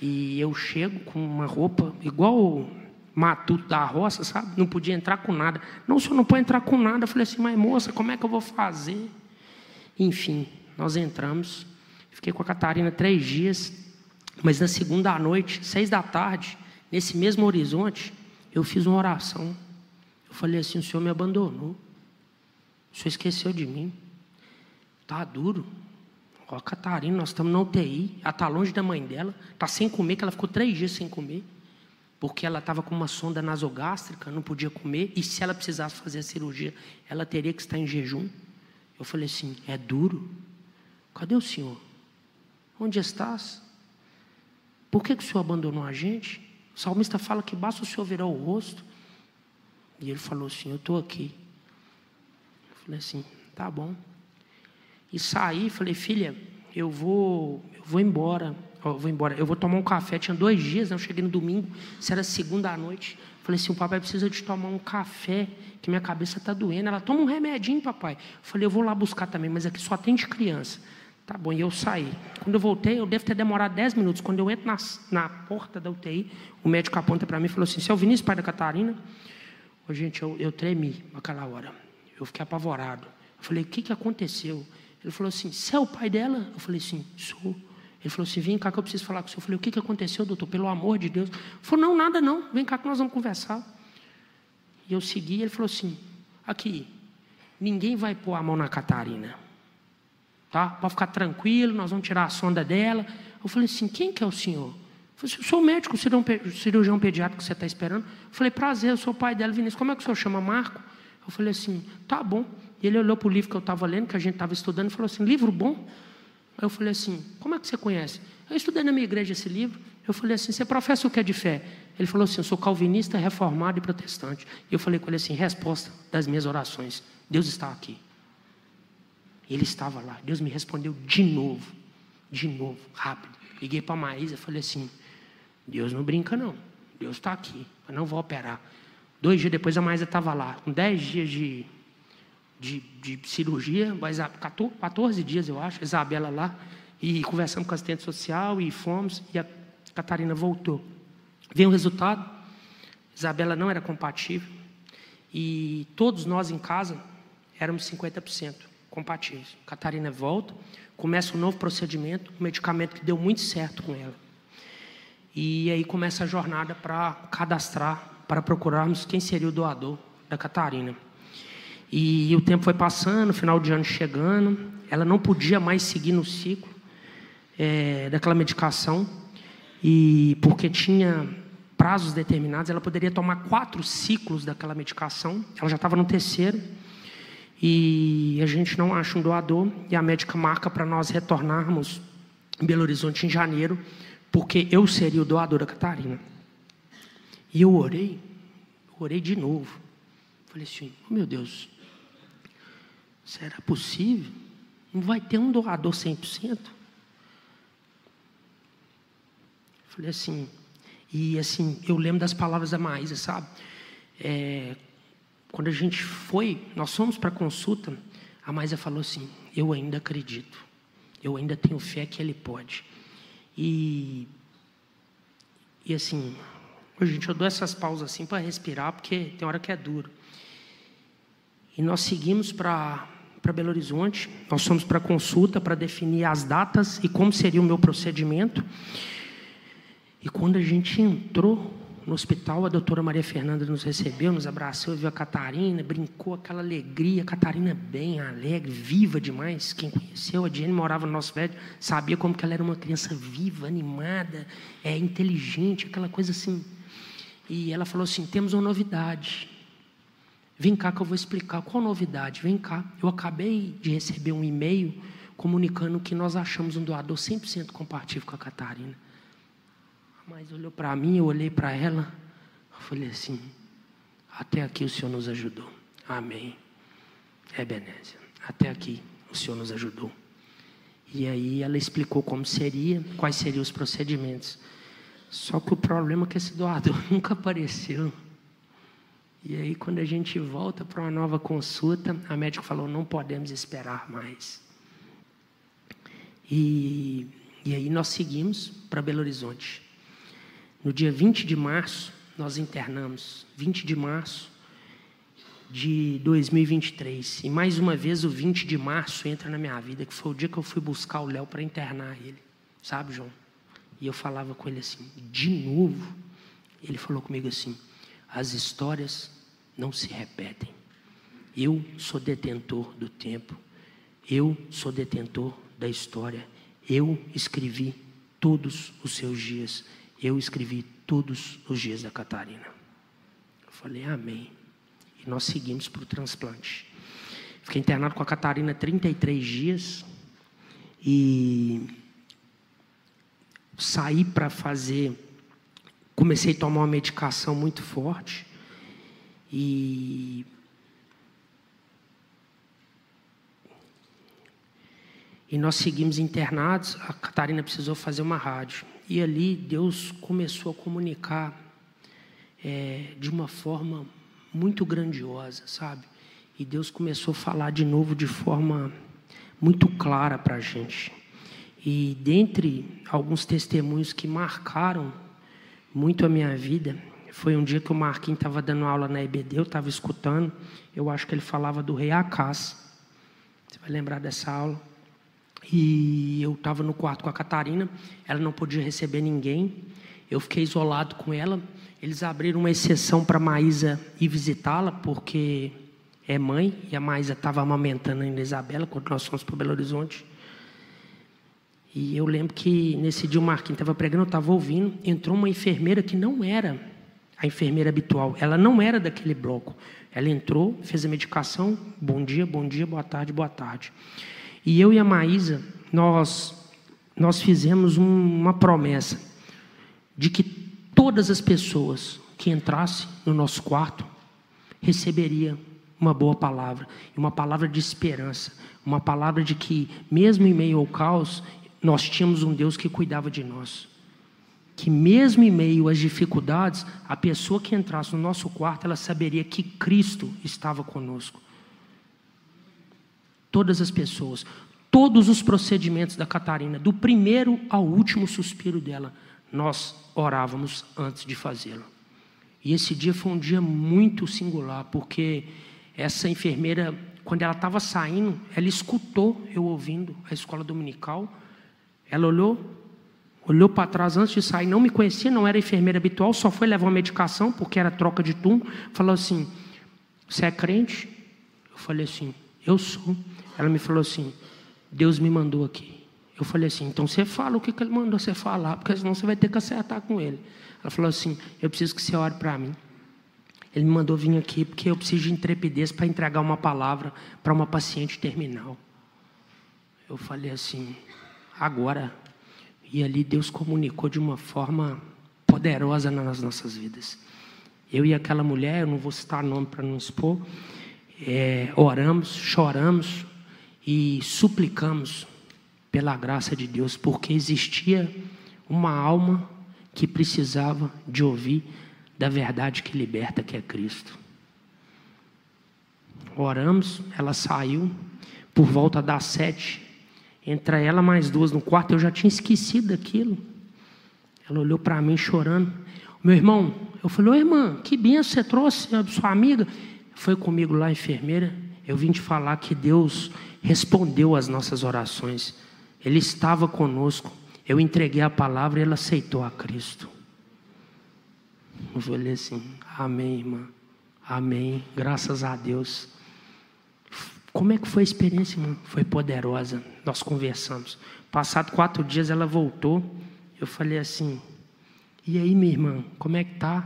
[SPEAKER 1] E eu chego com uma roupa igual matuto da roça, sabe? Não podia entrar com nada. Não, o senhor não pode entrar com nada. Eu falei assim: Mas moça, como é que eu vou fazer? Enfim, nós entramos. Fiquei com a Catarina três dias. Mas na segunda noite, seis da tarde, nesse mesmo horizonte, eu fiz uma oração. Eu falei assim: o Senhor me abandonou. O Senhor esqueceu de mim. Tá duro. Ó, Catarina, nós estamos na UTI. Ela está longe da mãe dela. Está sem comer, que ela ficou três dias sem comer. Porque ela estava com uma sonda nasogástrica, não podia comer. E se ela precisasse fazer a cirurgia, ela teria que estar em jejum. Eu falei assim: é duro. Cadê o Senhor? Onde estás? Por que, que o Senhor abandonou a gente? O salmista fala que basta o Senhor virar o rosto. E ele falou assim: Eu estou aqui. Eu falei assim: Tá bom. E saí, falei: Filha, eu vou, eu vou embora. Eu vou embora. Eu vou tomar um café. Tinha dois dias, né? eu cheguei no domingo. Isso era segunda à noite. Falei assim: O papai precisa de tomar um café, que minha cabeça está doendo. Ela toma um remedinho, papai. Falei: Eu vou lá buscar também, mas aqui só tem de criança. Tá bom, e eu saí. Quando eu voltei, eu devo ter demorado 10 minutos. Quando eu entro na, na porta da UTI, o médico aponta para mim e falou assim: Você é Vinícius, pai da Catarina? Oh, gente, eu, eu tremi naquela hora. Eu fiquei apavorado. Eu falei: O que, que aconteceu? Ele falou assim: Você é o pai dela? Eu falei: Sim, sou. Ele falou assim: Vem cá que eu preciso falar com o senhor. Eu falei: O que, que aconteceu, doutor? Pelo amor de Deus. Ele falou: Não, nada não. Vem cá que nós vamos conversar. E eu segui. Ele falou assim: Aqui, ninguém vai pôr a mão na Catarina. Tá? Pode ficar tranquilo, nós vamos tirar a sonda dela. Eu falei assim: quem que é o senhor? Assim, eu sou o médico, cirurgião pediátrico que você está esperando. Eu falei, prazer, eu sou o pai dela, Vinícius. Como é que o senhor chama Marco? Eu falei assim, tá bom. E ele olhou para o livro que eu estava lendo, que a gente estava estudando, e falou assim: livro bom? Aí eu falei assim: como é que você conhece? Eu estudei na minha igreja esse livro. Eu falei assim: você professa o que é de fé? Ele falou assim: eu sou calvinista, reformado e protestante. E eu falei com ele assim: resposta das minhas orações: Deus está aqui. Ele estava lá. Deus me respondeu de novo. De novo, rápido. Liguei para a Maísa e falei assim: Deus não brinca, não. Deus está aqui. Eu não vou operar. Dois dias depois a Maísa estava lá. Com dez dias de, de, de cirurgia, 14 dias, eu acho. Isabela lá. E conversamos com a assistente social e fomos. E a Catarina voltou. Veio o resultado. Isabela não era compatível. E todos nós em casa éramos 50% compatíveis. Catarina volta, começa um novo procedimento, um medicamento que deu muito certo com ela. E aí começa a jornada para cadastrar, para procurarmos quem seria o doador da Catarina. E o tempo foi passando, final de ano chegando, ela não podia mais seguir no ciclo é, daquela medicação, e porque tinha prazos determinados, ela poderia tomar quatro ciclos daquela medicação. Ela já estava no terceiro. E a gente não acha um doador. E a médica marca para nós retornarmos em Belo Horizonte em janeiro, porque eu seria o doador da Catarina. E eu orei, orei de novo. Falei assim: oh, meu Deus, será possível? Não vai ter um doador 100%? Falei assim, e assim, eu lembro das palavras da Maísa, sabe? É, quando a gente foi, nós fomos para a consulta, a Maísa falou assim: Eu ainda acredito, eu ainda tenho fé que ele pode. E, e assim, gente, eu dou essas pausas assim para respirar, porque tem hora que é duro. E nós seguimos para para Belo Horizonte, nós fomos para consulta para definir as datas e como seria o meu procedimento. E quando a gente entrou no hospital, a doutora Maria Fernanda nos recebeu, nos abraçou, viu a Catarina, brincou aquela alegria. A Catarina é bem alegre, viva demais. Quem conheceu a Diane morava no nosso prédio, sabia como que ela era uma criança viva, animada, é, inteligente, aquela coisa assim. E ela falou assim: temos uma novidade. Vem cá que eu vou explicar qual novidade. Vem cá. Eu acabei de receber um e-mail comunicando que nós achamos um doador 100% compatível com a Catarina. Mas olhou para mim, eu olhei para ela, eu falei assim: até aqui o Senhor nos ajudou. Amém. Ebenezer, até aqui o Senhor nos ajudou. E aí ela explicou como seria, quais seriam os procedimentos. Só que o problema é que esse doador nunca apareceu. E aí, quando a gente volta para uma nova consulta, a médica falou: não podemos esperar mais. E, e aí nós seguimos para Belo Horizonte. No dia 20 de março, nós internamos. 20 de março de 2023. E mais uma vez o 20 de março entra na minha vida, que foi o dia que eu fui buscar o Léo para internar ele. Sabe, João? E eu falava com ele assim, de novo. Ele falou comigo assim: as histórias não se repetem. Eu sou detentor do tempo. Eu sou detentor da história. Eu escrevi todos os seus dias eu escrevi todos os dias da Catarina. Eu falei, amém. E nós seguimos para o transplante. Fiquei internado com a Catarina 33 dias. E saí para fazer. Comecei a tomar uma medicação muito forte. E E nós seguimos internados. A Catarina precisou fazer uma rádio. E ali Deus começou a comunicar é, de uma forma muito grandiosa, sabe? E Deus começou a falar de novo de forma muito clara para a gente. E dentre alguns testemunhos que marcaram muito a minha vida, foi um dia que o Marquinhos estava dando aula na EBD, eu estava escutando, eu acho que ele falava do rei Acas. Você vai lembrar dessa aula? E eu estava no quarto com a Catarina, ela não podia receber ninguém. Eu fiquei isolado com ela. Eles abriram uma exceção para Maísa ir visitá-la, porque é mãe, e a Maísa estava amamentando a Isabela quando nós fomos para Belo Horizonte. E eu lembro que nesse dia o Marquinhos estava pregando, eu estava ouvindo, entrou uma enfermeira que não era a enfermeira habitual, ela não era daquele bloco. Ela entrou, fez a medicação, bom dia, bom dia, boa tarde, boa tarde. E eu e a Maísa, nós, nós fizemos uma promessa de que todas as pessoas que entrassem no nosso quarto receberiam uma boa palavra, uma palavra de esperança, uma palavra de que, mesmo em meio ao caos, nós tínhamos um Deus que cuidava de nós. Que mesmo em meio às dificuldades, a pessoa que entrasse no nosso quarto, ela saberia que Cristo estava conosco todas as pessoas, todos os procedimentos da Catarina, do primeiro ao último suspiro dela, nós orávamos antes de fazê-lo. E esse dia foi um dia muito singular, porque essa enfermeira, quando ela estava saindo, ela escutou eu ouvindo a escola dominical, ela olhou, olhou para trás antes de sair, não me conhecia, não era enfermeira habitual, só foi levar uma medicação, porque era troca de turno, falou assim: Você é crente? Eu falei assim: Eu sou. Ela me falou assim: Deus me mandou aqui. Eu falei assim: então você fala o que, que ele mandou você falar, porque senão você vai ter que acertar com ele. Ela falou assim: eu preciso que você ore para mim. Ele me mandou vir aqui porque eu preciso de intrepidez para entregar uma palavra para uma paciente terminal. Eu falei assim: agora. E ali Deus comunicou de uma forma poderosa nas nossas vidas. Eu e aquela mulher, eu não vou citar nome para não expor, é, oramos, choramos e suplicamos pela graça de Deus, porque existia uma alma que precisava de ouvir da verdade que liberta, que é Cristo. Oramos, ela saiu por volta das sete. Entra ela mais duas no quarto, eu já tinha esquecido daquilo. Ela olhou para mim chorando. Meu irmão, eu falei, ô irmã, que benção você trouxe sua amiga. Foi comigo lá, enfermeira. Eu vim te falar que Deus respondeu às nossas orações. Ele estava conosco. Eu entreguei a palavra e ela aceitou a Cristo. Eu falei assim: Amém, irmã. Amém. Graças a Deus. Como é que foi a experiência, irmã? Foi poderosa. Nós conversamos. Passado quatro dias ela voltou. Eu falei assim: E aí, minha irmã, como é que tá?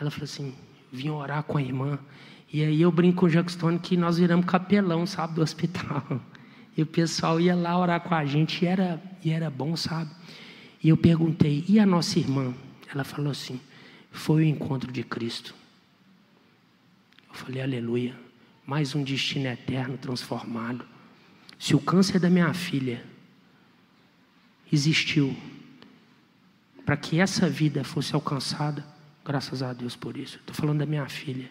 [SPEAKER 1] Ela falou assim: Vim orar com a irmã. E aí eu brinco com o Jackstone que nós viramos capelão, sabe, do hospital. E o pessoal ia lá orar com a gente e era, e era bom, sabe? E eu perguntei, e a nossa irmã? Ela falou assim: foi o encontro de Cristo. Eu falei, aleluia, mais um destino eterno transformado. Se o câncer da minha filha existiu para que essa vida fosse alcançada, graças a Deus por isso. Estou falando da minha filha,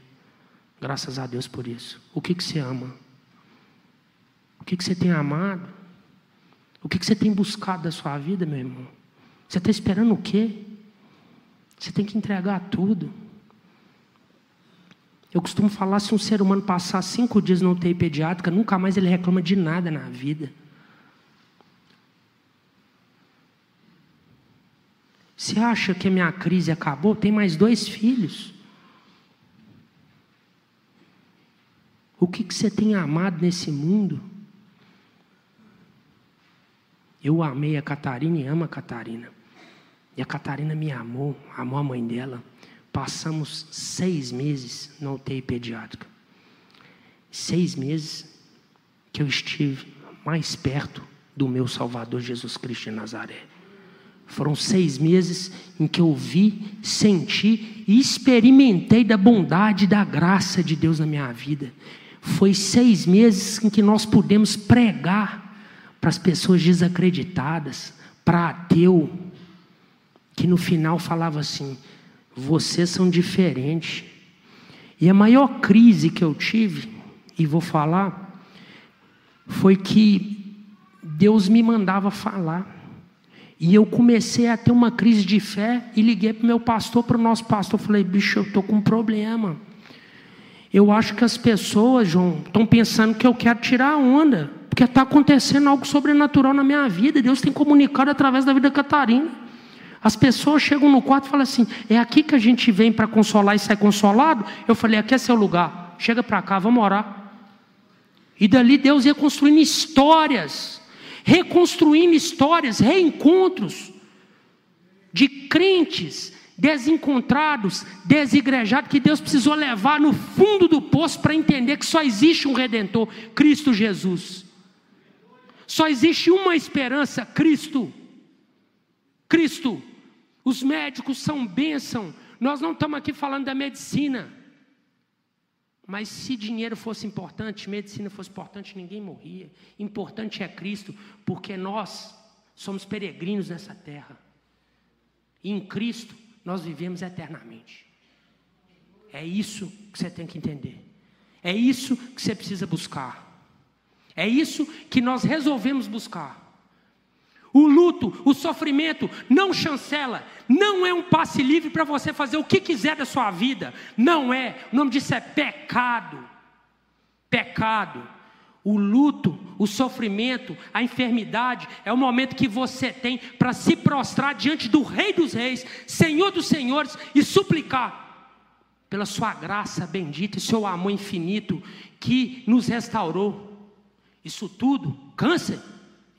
[SPEAKER 1] graças a Deus por isso. O que, que você ama? O que, que você tem amado? O que, que você tem buscado da sua vida, meu irmão? Você está esperando o quê? Você tem que entregar tudo. Eu costumo falar: se um ser humano passar cinco dias no UTI pediátrica, nunca mais ele reclama de nada na vida. Você acha que a minha crise acabou? Tem mais dois filhos. O que, que você tem amado nesse mundo? Eu amei a Catarina e amo a Catarina. E a Catarina me amou, amou a mãe dela. Passamos seis meses na UTI pediátrica. Seis meses que eu estive mais perto do meu Salvador Jesus Cristo de Nazaré. Foram seis meses em que eu vi, senti e experimentei da bondade e da graça de Deus na minha vida. Foi seis meses em que nós pudemos pregar para as pessoas desacreditadas, para ateu, que no final falava assim: vocês são diferentes. E a maior crise que eu tive, e vou falar, foi que Deus me mandava falar. E eu comecei a ter uma crise de fé e liguei para o meu pastor, para o nosso pastor. Falei, bicho, eu estou com um problema. Eu acho que as pessoas, João, estão pensando que eu quero tirar a onda. Porque está acontecendo algo sobrenatural na minha vida. Deus tem comunicado através da vida da Catarina. As pessoas chegam no quarto e falam assim: é aqui que a gente vem para consolar e sai consolado? Eu falei: aqui é seu lugar. Chega para cá, vamos orar. E dali Deus ia construindo histórias, reconstruindo histórias, reencontros de crentes desencontrados, desigrejados, que Deus precisou levar no fundo do poço para entender que só existe um redentor, Cristo Jesus. Só existe uma esperança: Cristo. Cristo. Os médicos são bênção. Nós não estamos aqui falando da medicina. Mas se dinheiro fosse importante, medicina fosse importante, ninguém morria. Importante é Cristo, porque nós somos peregrinos nessa terra. E em Cristo nós vivemos eternamente. É isso que você tem que entender. É isso que você precisa buscar. É isso que nós resolvemos buscar. O luto, o sofrimento não chancela, não é um passe livre para você fazer o que quiser da sua vida. Não é. O nome disso é pecado. Pecado. O luto, o sofrimento, a enfermidade é o momento que você tem para se prostrar diante do Rei dos Reis, Senhor dos Senhores e suplicar pela sua graça bendita e seu amor infinito que nos restaurou. Isso tudo, câncer,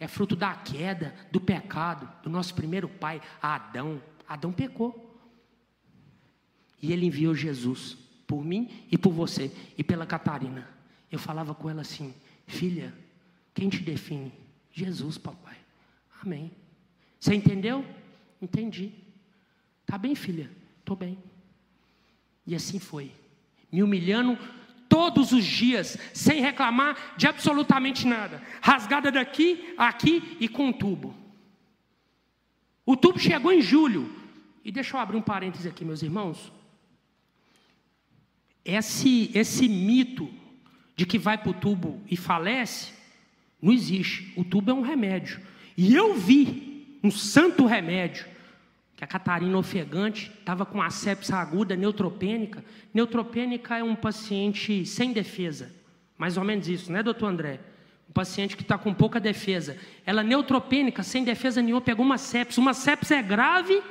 [SPEAKER 1] é fruto da queda, do pecado, do nosso primeiro pai, Adão. Adão pecou. E ele enviou Jesus por mim e por você e pela Catarina. Eu falava com ela assim: Filha, quem te define? Jesus, papai. Amém. Você entendeu? Entendi. Tá bem, filha? Tô bem. E assim foi. Me humilhando todos os dias, sem reclamar de absolutamente nada. Rasgada daqui, aqui e com um tubo. O tubo chegou em julho. E deixa eu abrir um parêntese aqui, meus irmãos. Esse, esse mito de que vai para o tubo e falece, não existe. O tubo é um remédio. E eu vi um santo remédio, que a Catarina ofegante estava com asepsia aguda neutropênica. Neutropênica é um paciente sem defesa. Mais ou menos isso, né, doutor André? Um paciente que está com pouca defesa. Ela neutropênica, sem defesa nenhuma, pegou uma sepsia. Uma sepsia é grave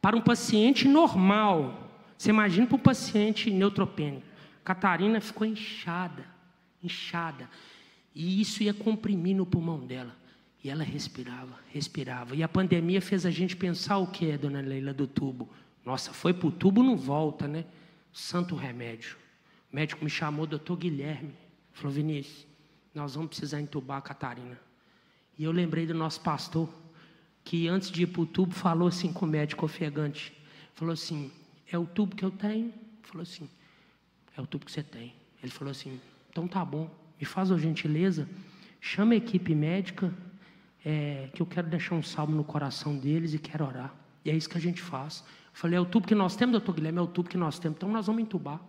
[SPEAKER 1] para um paciente normal. Você imagina para um paciente neutropênico. Catarina ficou inchada, inchada. E isso ia comprimir no pulmão dela. E ela respirava, respirava. E a pandemia fez a gente pensar o que, dona Leila, do tubo? Nossa, foi para o tubo, não volta, né? Santo remédio. O médico me chamou, doutor Guilherme. Falou, Vinícius, nós vamos precisar entubar a Catarina. E eu lembrei do nosso pastor, que antes de ir para o tubo, falou assim com o médico ofegante. Falou assim, é o tubo que eu tenho? Falou assim, é o tubo que você tem. Ele falou assim: então tá bom, me faz a gentileza, chama a equipe médica, é, que eu quero deixar um salmo no coração deles e quero orar. E é isso que a gente faz. Eu falei: é o tubo que nós temos, doutor Guilherme, é o tubo que nós temos, então nós vamos entubar.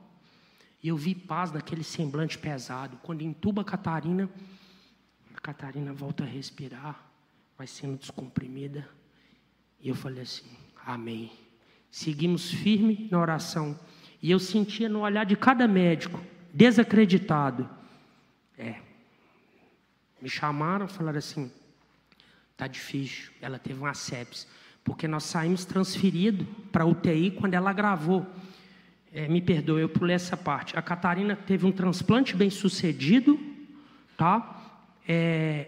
[SPEAKER 1] E eu vi paz naquele semblante pesado. Quando entuba a Catarina, a Catarina volta a respirar, vai sendo descomprimida. E eu falei assim: Amém. Seguimos firme na oração. E eu sentia no olhar de cada médico, desacreditado. É. Me chamaram, falaram assim: tá difícil. Ela teve uma sepsis. Porque nós saímos transferido para UTI quando ela gravou. É, me perdoe, eu pulei essa parte. A Catarina teve um transplante bem sucedido, tá? É,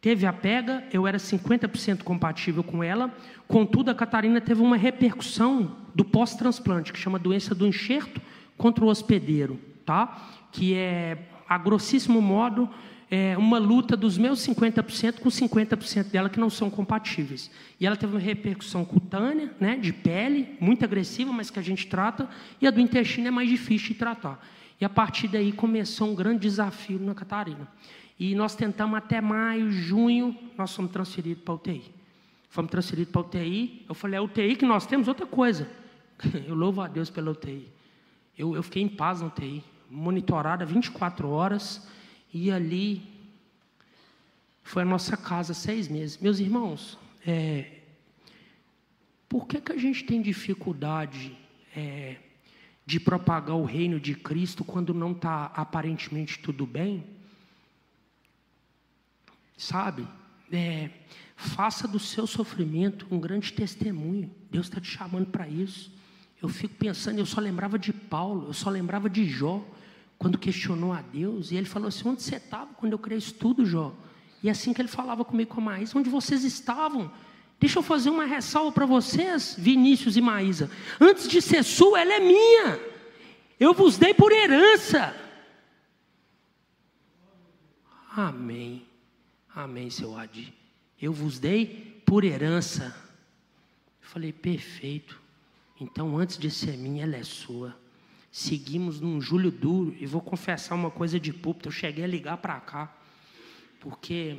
[SPEAKER 1] teve a pega, eu era 50% compatível com ela, contudo, a Catarina teve uma repercussão do pós-transplante, que chama doença do enxerto contra o hospedeiro, tá? que é, a grossíssimo modo, é uma luta dos meus 50% com 50% dela que não são compatíveis. E ela teve uma repercussão cutânea, né, de pele, muito agressiva, mas que a gente trata, e a do intestino é mais difícil de tratar. E a partir daí começou um grande desafio na Catarina. E nós tentamos até maio, junho, nós fomos transferidos para a UTI. Fomos transferidos para a UTI. Eu falei, a UTI que nós temos, outra coisa. Eu louvo a Deus pela UTI. Eu, eu fiquei em paz na UTI, monitorada 24 horas, e ali foi a nossa casa seis meses. Meus irmãos, é, por que, que a gente tem dificuldade é, de propagar o reino de Cristo quando não está aparentemente tudo bem? Sabe? É, faça do seu sofrimento um grande testemunho. Deus está te chamando para isso. Eu fico pensando, eu só lembrava de Paulo, eu só lembrava de Jó, quando questionou a Deus, e ele falou assim: onde você estava quando eu criei isso tudo, Jó? E assim que ele falava comigo com a Maísa, onde vocês estavam? Deixa eu fazer uma ressalva para vocês, Vinícius e Maísa. Antes de ser sua, ela é minha. Eu vos dei por herança. Amém. Amém, seu Adi. Eu vos dei por herança. Eu falei, perfeito. Então, antes de ser minha, ela é sua. Seguimos num julho duro. E vou confessar uma coisa de púlpito. Eu cheguei a ligar para cá. Porque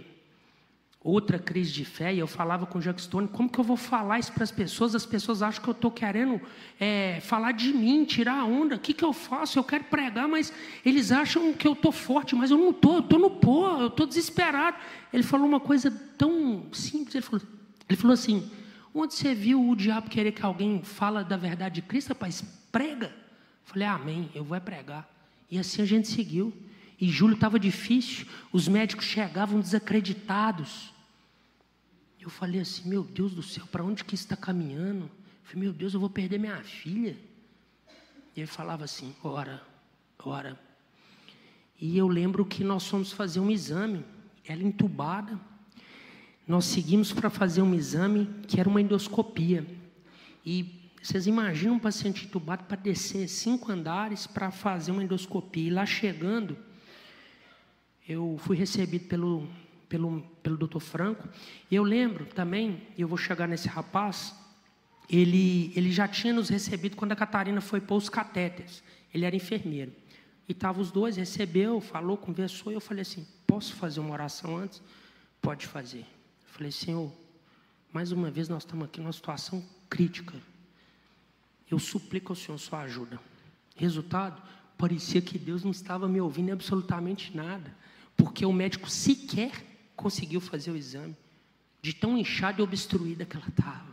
[SPEAKER 1] outra crise de fé, e eu falava com o Jackstone, como que eu vou falar isso para as pessoas? As pessoas acham que eu estou querendo é, falar de mim, tirar a onda. O que, que eu faço? Eu quero pregar, mas eles acham que eu estou forte, mas eu não estou, eu estou no pó, eu estou desesperado. Ele falou uma coisa tão simples, ele falou, ele falou assim, onde você viu o diabo querer que alguém fala da verdade de Cristo, rapaz, prega. Falei, amém, eu vou pregar. E assim a gente seguiu. E julho estava difícil, os médicos chegavam desacreditados. Eu falei assim, meu Deus do céu, para onde que está caminhando? Eu falei, meu Deus, eu vou perder minha filha. E ele falava assim, ora, ora. E eu lembro que nós fomos fazer um exame, ela entubada, nós seguimos para fazer um exame que era uma endoscopia. E vocês imaginam um paciente entubado para descer cinco andares para fazer uma endoscopia. E lá chegando, eu fui recebido pelo, pelo, pelo doutor Franco. E eu lembro também, eu vou chegar nesse rapaz, ele, ele já tinha nos recebido quando a Catarina foi pôr os catéteres. Ele era enfermeiro. E estavam os dois, recebeu, falou, conversou. E eu falei assim: posso fazer uma oração antes? Pode fazer. Eu falei, Senhor, mais uma vez nós estamos aqui numa situação crítica. Eu suplico ao Senhor sua ajuda. Resultado, parecia que Deus não estava me ouvindo absolutamente nada, porque o médico sequer conseguiu fazer o exame, de tão inchada e obstruída que ela estava.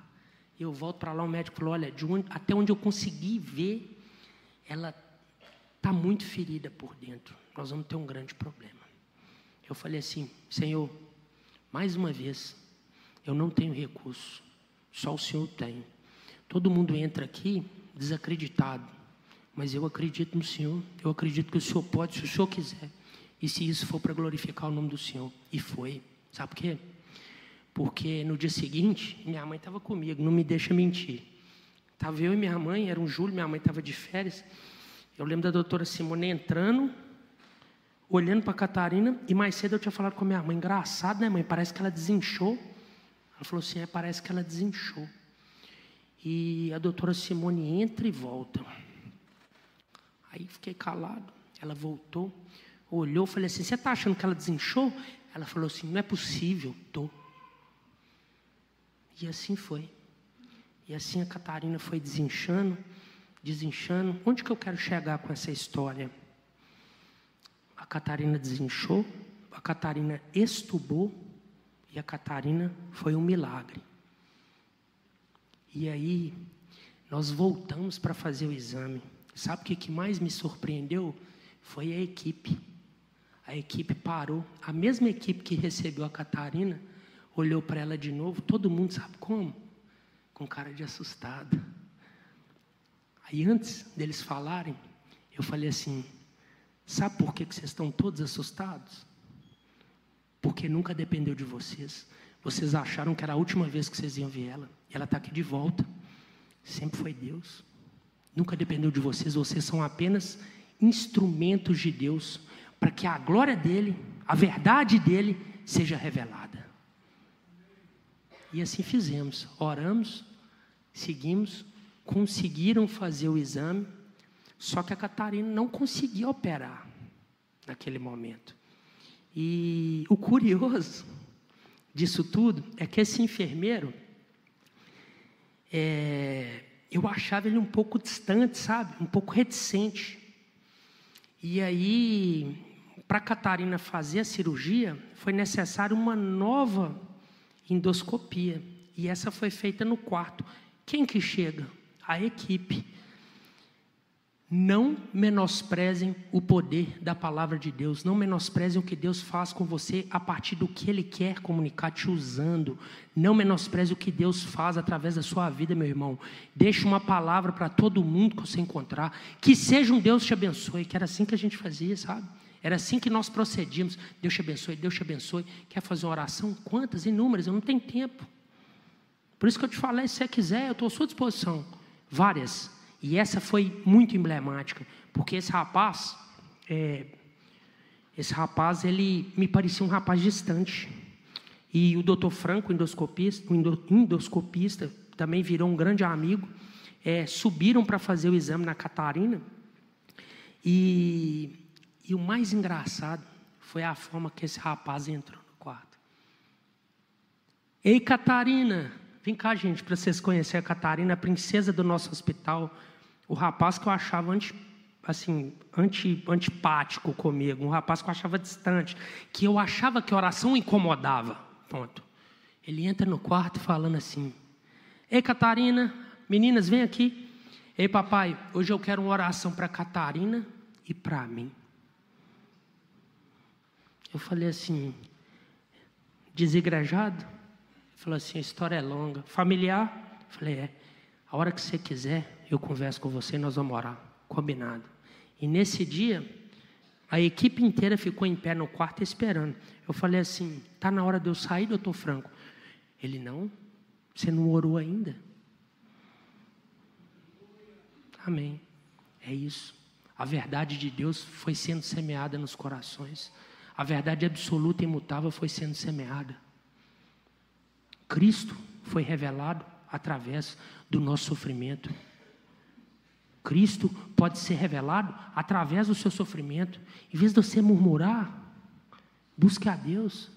[SPEAKER 1] Eu volto para lá, o médico falou: Olha, onde, até onde eu consegui ver, ela está muito ferida por dentro. Nós vamos ter um grande problema. Eu falei assim: Senhor, mais uma vez, eu não tenho recurso, só o Senhor tem. Todo mundo entra aqui desacreditado, mas eu acredito no Senhor, eu acredito que o Senhor pode, se o Senhor quiser, e se isso for para glorificar o nome do Senhor. E foi. Sabe por quê? Porque no dia seguinte, minha mãe estava comigo, não me deixa mentir. Estava eu e minha mãe, era um julho, minha mãe estava de férias. Eu lembro da doutora Simone entrando, olhando para a Catarina, e mais cedo eu tinha falado com a minha mãe, engraçado, né, mãe? Parece que ela desinchou. Ela falou assim: é, parece que ela desinchou. E a doutora Simone entra e volta. Aí fiquei calado. Ela voltou, olhou, falei assim: Você está achando que ela desinchou? Ela falou assim: Não é possível, estou. E assim foi. E assim a Catarina foi desinchando, desinchando. Onde que eu quero chegar com essa história? A Catarina desinchou, a Catarina estubou e a Catarina foi um milagre. E aí, nós voltamos para fazer o exame. Sabe o que, mais me surpreendeu? Foi a equipe. A equipe parou. A mesma equipe que recebeu a Catarina olhou para ela de novo. Todo mundo sabe como? Com cara de assustado. Aí, antes deles falarem, eu falei assim: Sabe por que vocês estão todos assustados? Porque nunca dependeu de vocês. Vocês acharam que era a última vez que vocês iam ver ela. E ela está aqui de volta. Sempre foi Deus. Nunca dependeu de vocês. Vocês são apenas instrumentos de Deus para que a glória dele, a verdade dele, seja revelada. E assim fizemos. Oramos, seguimos, conseguiram fazer o exame, só que a Catarina não conseguia operar naquele momento. E o curioso disso tudo é que esse enfermeiro, é, eu achava ele um pouco distante, sabe? Um pouco reticente. E aí, para Catarina fazer a cirurgia, foi necessário uma nova endoscopia. E essa foi feita no quarto. Quem que chega? A equipe. Não menosprezem o poder da palavra de Deus, não menosprezem o que Deus faz com você a partir do que Ele quer comunicar te usando. Não menospreze o que Deus faz através da sua vida, meu irmão. Deixe uma palavra para todo mundo que você encontrar. Que seja um Deus te abençoe, que era assim que a gente fazia, sabe? Era assim que nós procedíamos. Deus te abençoe, Deus te abençoe. Quer fazer uma oração? Quantas? Inúmeras, eu não tenho tempo. Por isso que eu te falei, se você quiser, eu estou à sua disposição. Várias. E essa foi muito emblemática, porque esse rapaz, é, esse rapaz, ele me parecia um rapaz distante. E o doutor Franco, endoscopista, endoscopista, também virou um grande amigo. É, subiram para fazer o exame na Catarina. E, e o mais engraçado foi a forma que esse rapaz entrou no quarto. Ei, Catarina! Vem cá, gente, para vocês conhecerem a Catarina, a princesa do nosso hospital o rapaz que eu achava anti, assim, anti, antipático comigo, um rapaz que eu achava distante, que eu achava que a oração incomodava. Ponto. Ele entra no quarto falando assim: Ei, Catarina, meninas, vem aqui. Ei, papai, hoje eu quero uma oração para Catarina e para mim. Eu falei assim, desigrejado? Ele falou assim: a história é longa. Familiar? Eu falei: é. A hora que você quiser, eu converso com você e nós vamos orar. Combinado. E nesse dia, a equipe inteira ficou em pé no quarto esperando. Eu falei assim: tá na hora de eu sair, doutor Franco, Ele não. Você não orou ainda? Amém. É isso. A verdade de Deus foi sendo semeada nos corações. A verdade absoluta e imutável foi sendo semeada. Cristo foi revelado através do nosso sofrimento. Cristo pode ser revelado através do seu sofrimento. Em vez de você murmurar, busque a Deus.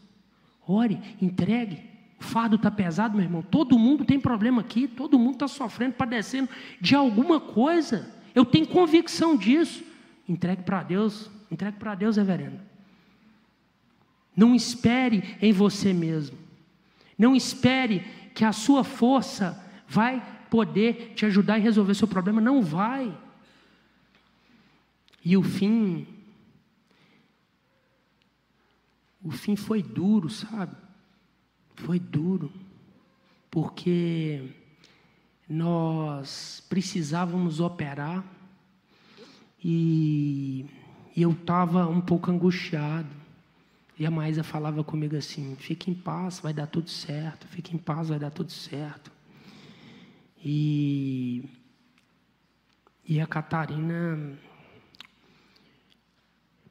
[SPEAKER 1] Ore, entregue. O fardo está pesado, meu irmão. Todo mundo tem problema aqui, todo mundo está sofrendo, padecendo de alguma coisa. Eu tenho convicção disso. Entregue para Deus, entregue para Deus, reverendo. Não espere em você mesmo. Não espere que a sua força vai poder te ajudar a resolver seu problema. Não vai. E o fim, o fim foi duro, sabe? Foi duro, porque nós precisávamos operar e, e eu estava um pouco angustiado. E a Maísa falava comigo assim: fique em paz, vai dar tudo certo, fique em paz, vai dar tudo certo. E, e a Catarina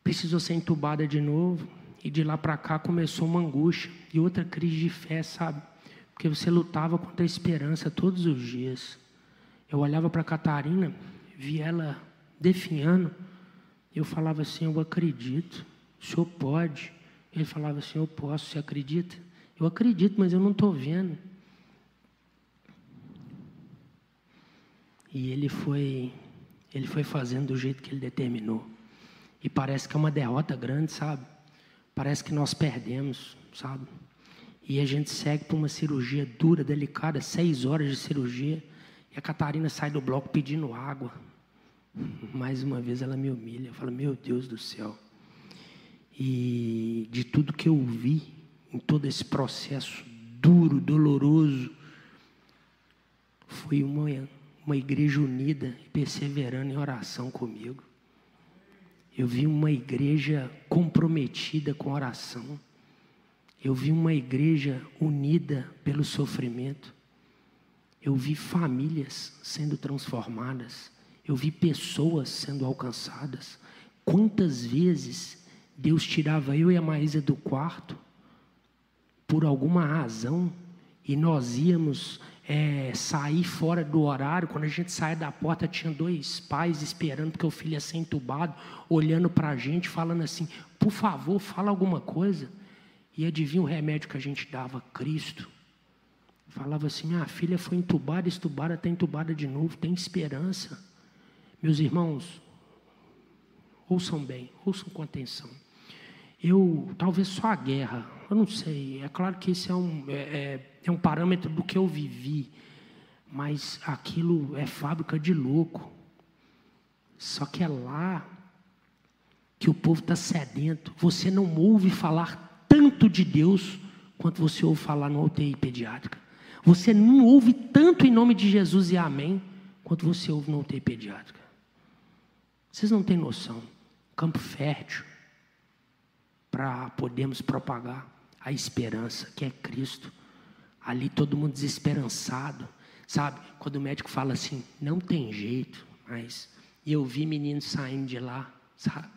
[SPEAKER 1] precisou ser entubada de novo. E de lá para cá começou uma angústia e outra crise de fé, sabe? Porque você lutava contra a esperança todos os dias. Eu olhava para a Catarina, via ela definhando, eu falava assim: Eu acredito, o senhor pode. Ele falava assim: Eu posso, você acredita? Eu acredito, mas eu não estou vendo. E ele foi, ele foi fazendo do jeito que ele determinou. E parece que é uma derrota grande, sabe? Parece que nós perdemos, sabe? E a gente segue para uma cirurgia dura, delicada, seis horas de cirurgia. E a Catarina sai do bloco pedindo água. Mais uma vez ela me humilha. Eu falo, meu Deus do céu. E de tudo que eu vi em todo esse processo duro, doloroso, foi uma, uma igreja unida e perseverando em oração comigo. Eu vi uma igreja comprometida com oração. Eu vi uma igreja unida pelo sofrimento. Eu vi famílias sendo transformadas. Eu vi pessoas sendo alcançadas. Quantas vezes Deus tirava eu e a Maísa do quarto por alguma razão e nós íamos é, sair fora do horário, quando a gente saia da porta, tinha dois pais esperando porque o filho ia ser entubado, olhando para a gente, falando assim: por favor, fala alguma coisa. E adivinha o remédio que a gente dava? Cristo. Falava assim: ah, a filha foi entubada, estubada, está entubada de novo, tem esperança. Meus irmãos, ouçam bem, ouçam com atenção. Eu, talvez só a guerra, eu não sei, é claro que esse é um, é, é, é um parâmetro do que eu vivi, mas aquilo é fábrica de louco. Só que é lá que o povo está sedento. Você não ouve falar tanto de Deus quanto você ouve falar no UTI pediátrica. Você não ouve tanto em nome de Jesus e amém quanto você ouve no UTI pediátrica. Vocês não têm noção. Campo fértil para podermos propagar a esperança, que é Cristo. Ali todo mundo desesperançado, sabe? Quando o médico fala assim, não tem jeito, mas eu vi meninos saindo de lá, sabe?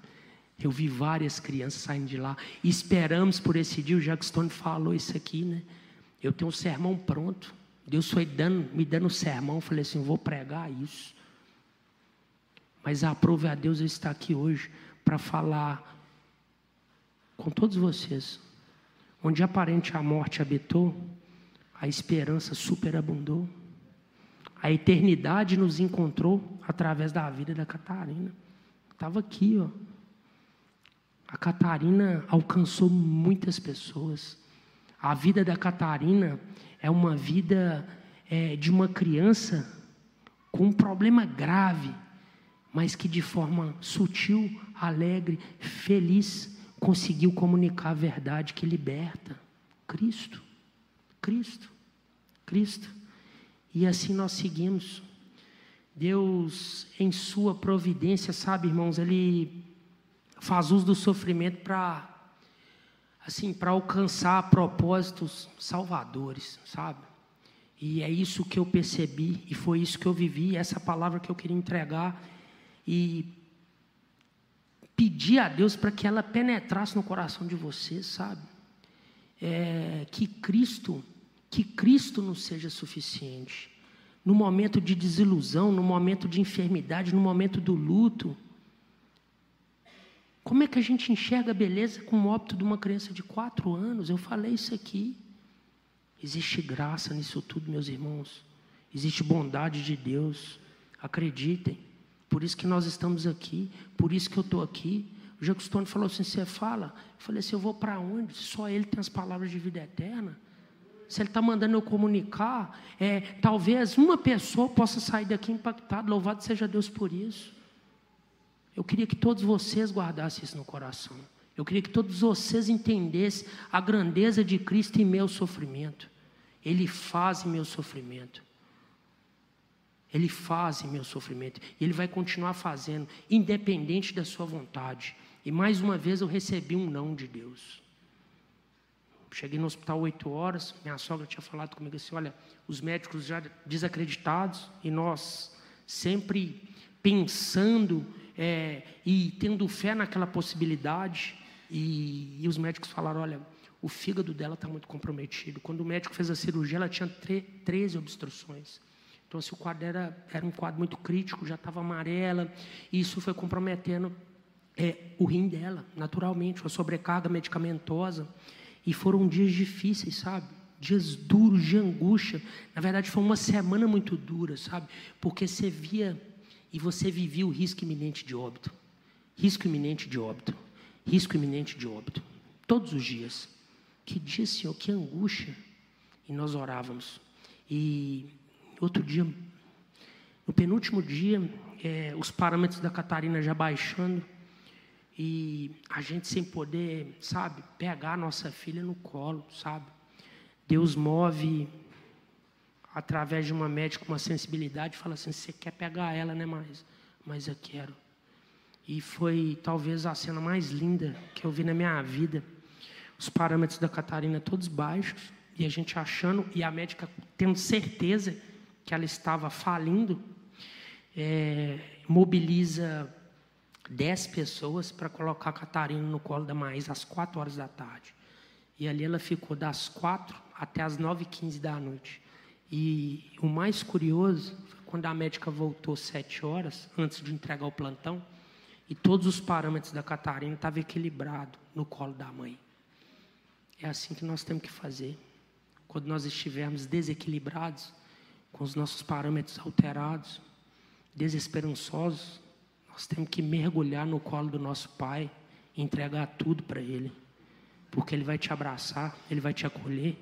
[SPEAKER 1] Eu vi várias crianças saindo de lá. E esperamos por esse dia. O Jackstone falou isso aqui, né? Eu tenho um sermão pronto. Deus foi dando, me dando um sermão. Eu falei assim: vou pregar isso. Mas aprove a Deus eu estar aqui hoje para falar com todos vocês. Onde aparente a morte habitou, a esperança superabundou. A eternidade nos encontrou através da vida da Catarina. Estava aqui, ó. A Catarina alcançou muitas pessoas. A vida da Catarina é uma vida é, de uma criança com um problema grave, mas que de forma sutil, alegre, feliz, conseguiu comunicar a verdade que liberta. Cristo, Cristo, Cristo. E assim nós seguimos. Deus, em Sua providência, sabe, irmãos, Ele faz uso do sofrimento para assim, para alcançar propósitos salvadores, sabe? E é isso que eu percebi e foi isso que eu vivi, essa palavra que eu queria entregar e pedir a Deus para que ela penetrasse no coração de vocês, sabe? É, que Cristo, que Cristo nos seja suficiente. No momento de desilusão, no momento de enfermidade, no momento do luto, como é que a gente enxerga a beleza com o óbito de uma criança de quatro anos? Eu falei isso aqui. Existe graça nisso tudo, meus irmãos. Existe bondade de Deus. Acreditem. Por isso que nós estamos aqui. Por isso que eu estou aqui. O Jacques Stone falou assim: Você fala? Eu falei assim: Eu vou para onde? Só Ele tem as palavras de vida eterna. Se Ele está mandando eu comunicar, é, talvez uma pessoa possa sair daqui impactada. Louvado seja Deus por isso. Eu queria que todos vocês guardassem isso no coração. Eu queria que todos vocês entendessem a grandeza de Cristo em meu sofrimento. Ele faz em meu sofrimento. Ele faz em meu sofrimento. E Ele vai continuar fazendo, independente da sua vontade. E mais uma vez eu recebi um não de Deus. Cheguei no hospital oito horas, minha sogra tinha falado comigo assim: olha, os médicos já desacreditados e nós sempre pensando é, e tendo fé naquela possibilidade. E, e os médicos falaram: olha, o fígado dela está muito comprometido. Quando o médico fez a cirurgia, ela tinha 13 obstruções. Então, assim, o quadro era, era um quadro muito crítico, já estava amarela, e isso foi comprometendo é, o rim dela, naturalmente, uma sobrecarga medicamentosa. E foram dias difíceis, sabe? Dias duros, de angústia. Na verdade, foi uma semana muito dura, sabe? Porque você via e você vivia o risco iminente de óbito. Risco iminente de óbito. Risco iminente de óbito. Todos os dias. Que dia, Senhor, que angústia. E nós orávamos. E outro dia, no penúltimo dia, é, os parâmetros da Catarina já baixando. E a gente sem poder, sabe, pegar a nossa filha no colo, sabe? Deus move através de uma médica uma sensibilidade, fala assim: você quer pegar ela, né? Mas, mas eu quero. E foi talvez a cena mais linda que eu vi na minha vida. Os parâmetros da Catarina todos baixos, e a gente achando, e a médica tendo certeza que ela estava falindo, é, mobiliza dez pessoas para colocar a Catarina no colo da Maísa às quatro horas da tarde. E ali ela ficou das quatro até as nove e quinze da noite. E o mais curioso foi quando a médica voltou sete horas, antes de entregar o plantão, e todos os parâmetros da Catarina estavam equilibrados no colo da mãe. É assim que nós temos que fazer. Quando nós estivermos desequilibrados, com os nossos parâmetros alterados, desesperançosos, nós temos que mergulhar no colo do nosso Pai e entregar tudo para Ele. Porque Ele vai te abraçar, Ele vai te acolher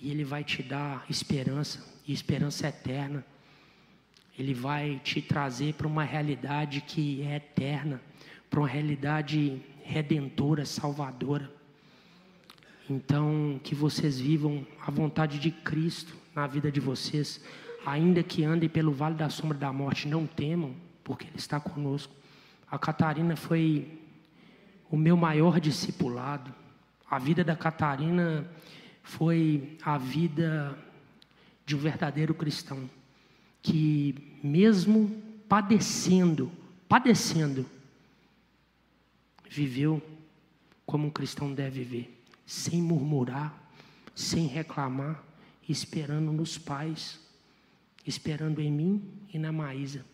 [SPEAKER 1] e Ele vai te dar esperança, e esperança eterna. Ele vai te trazer para uma realidade que é eterna, para uma realidade redentora, salvadora. Então, que vocês vivam a vontade de Cristo na vida de vocês, ainda que andem pelo vale da sombra da morte, não temam, porque Ele está conosco. A Catarina foi o meu maior discipulado. A vida da Catarina foi a vida de um verdadeiro cristão que mesmo padecendo, padecendo, viveu como um cristão deve viver, sem murmurar, sem reclamar, esperando nos pais, esperando em mim e na Maísa.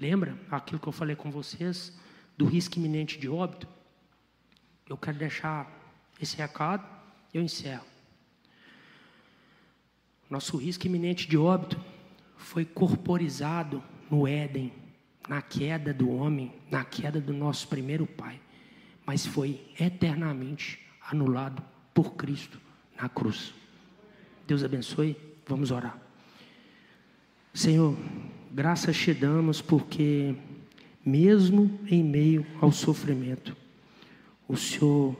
[SPEAKER 1] Lembra aquilo que eu falei com vocês do risco iminente de óbito? Eu quero deixar esse recado eu encerro. Nosso risco iminente de óbito foi corporizado no Éden, na queda do homem, na queda do nosso primeiro pai, mas foi eternamente anulado por Cristo na cruz. Deus abençoe, vamos orar. Senhor, graças te damos porque, mesmo em meio ao sofrimento, o Senhor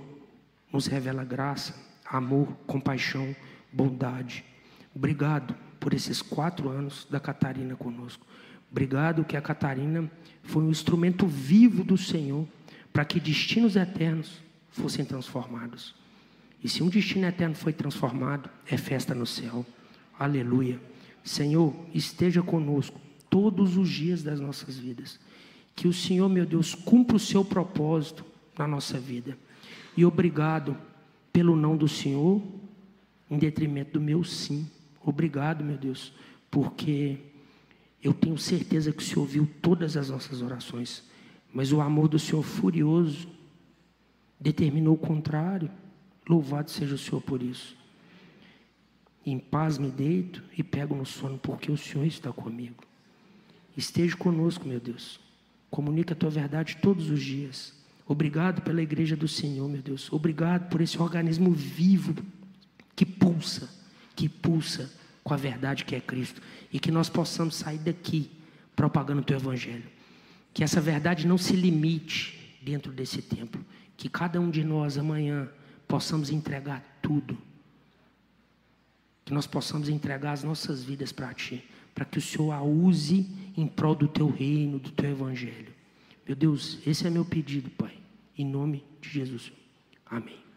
[SPEAKER 1] nos revela graça, amor, compaixão, bondade. Obrigado por esses quatro anos da Catarina conosco. Obrigado que a Catarina foi um instrumento vivo do Senhor para que destinos eternos fossem transformados. E se um destino eterno foi transformado, é festa no céu. Aleluia. Senhor, esteja conosco todos os dias das nossas vidas. Que o Senhor, meu Deus, cumpra o seu propósito na nossa vida. E obrigado pelo não do Senhor, em detrimento do meu sim. Obrigado, meu Deus, porque eu tenho certeza que o Senhor ouviu todas as nossas orações. Mas o amor do Senhor furioso determinou o contrário. Louvado seja o Senhor por isso. Em paz me deito e pego no sono, porque o Senhor está comigo. Esteja conosco, meu Deus. Comunica a tua verdade todos os dias. Obrigado pela igreja do Senhor, meu Deus. Obrigado por esse organismo vivo que pulsa, que pulsa com a verdade que é Cristo. E que nós possamos sair daqui propagando o teu evangelho. Que essa verdade não se limite dentro desse templo. Que cada um de nós amanhã possamos entregar tudo. Que nós possamos entregar as nossas vidas para Ti, para que o Senhor a use em prol do Teu reino, do Teu Evangelho. Meu Deus, esse é meu pedido, Pai, em nome de Jesus. Amém.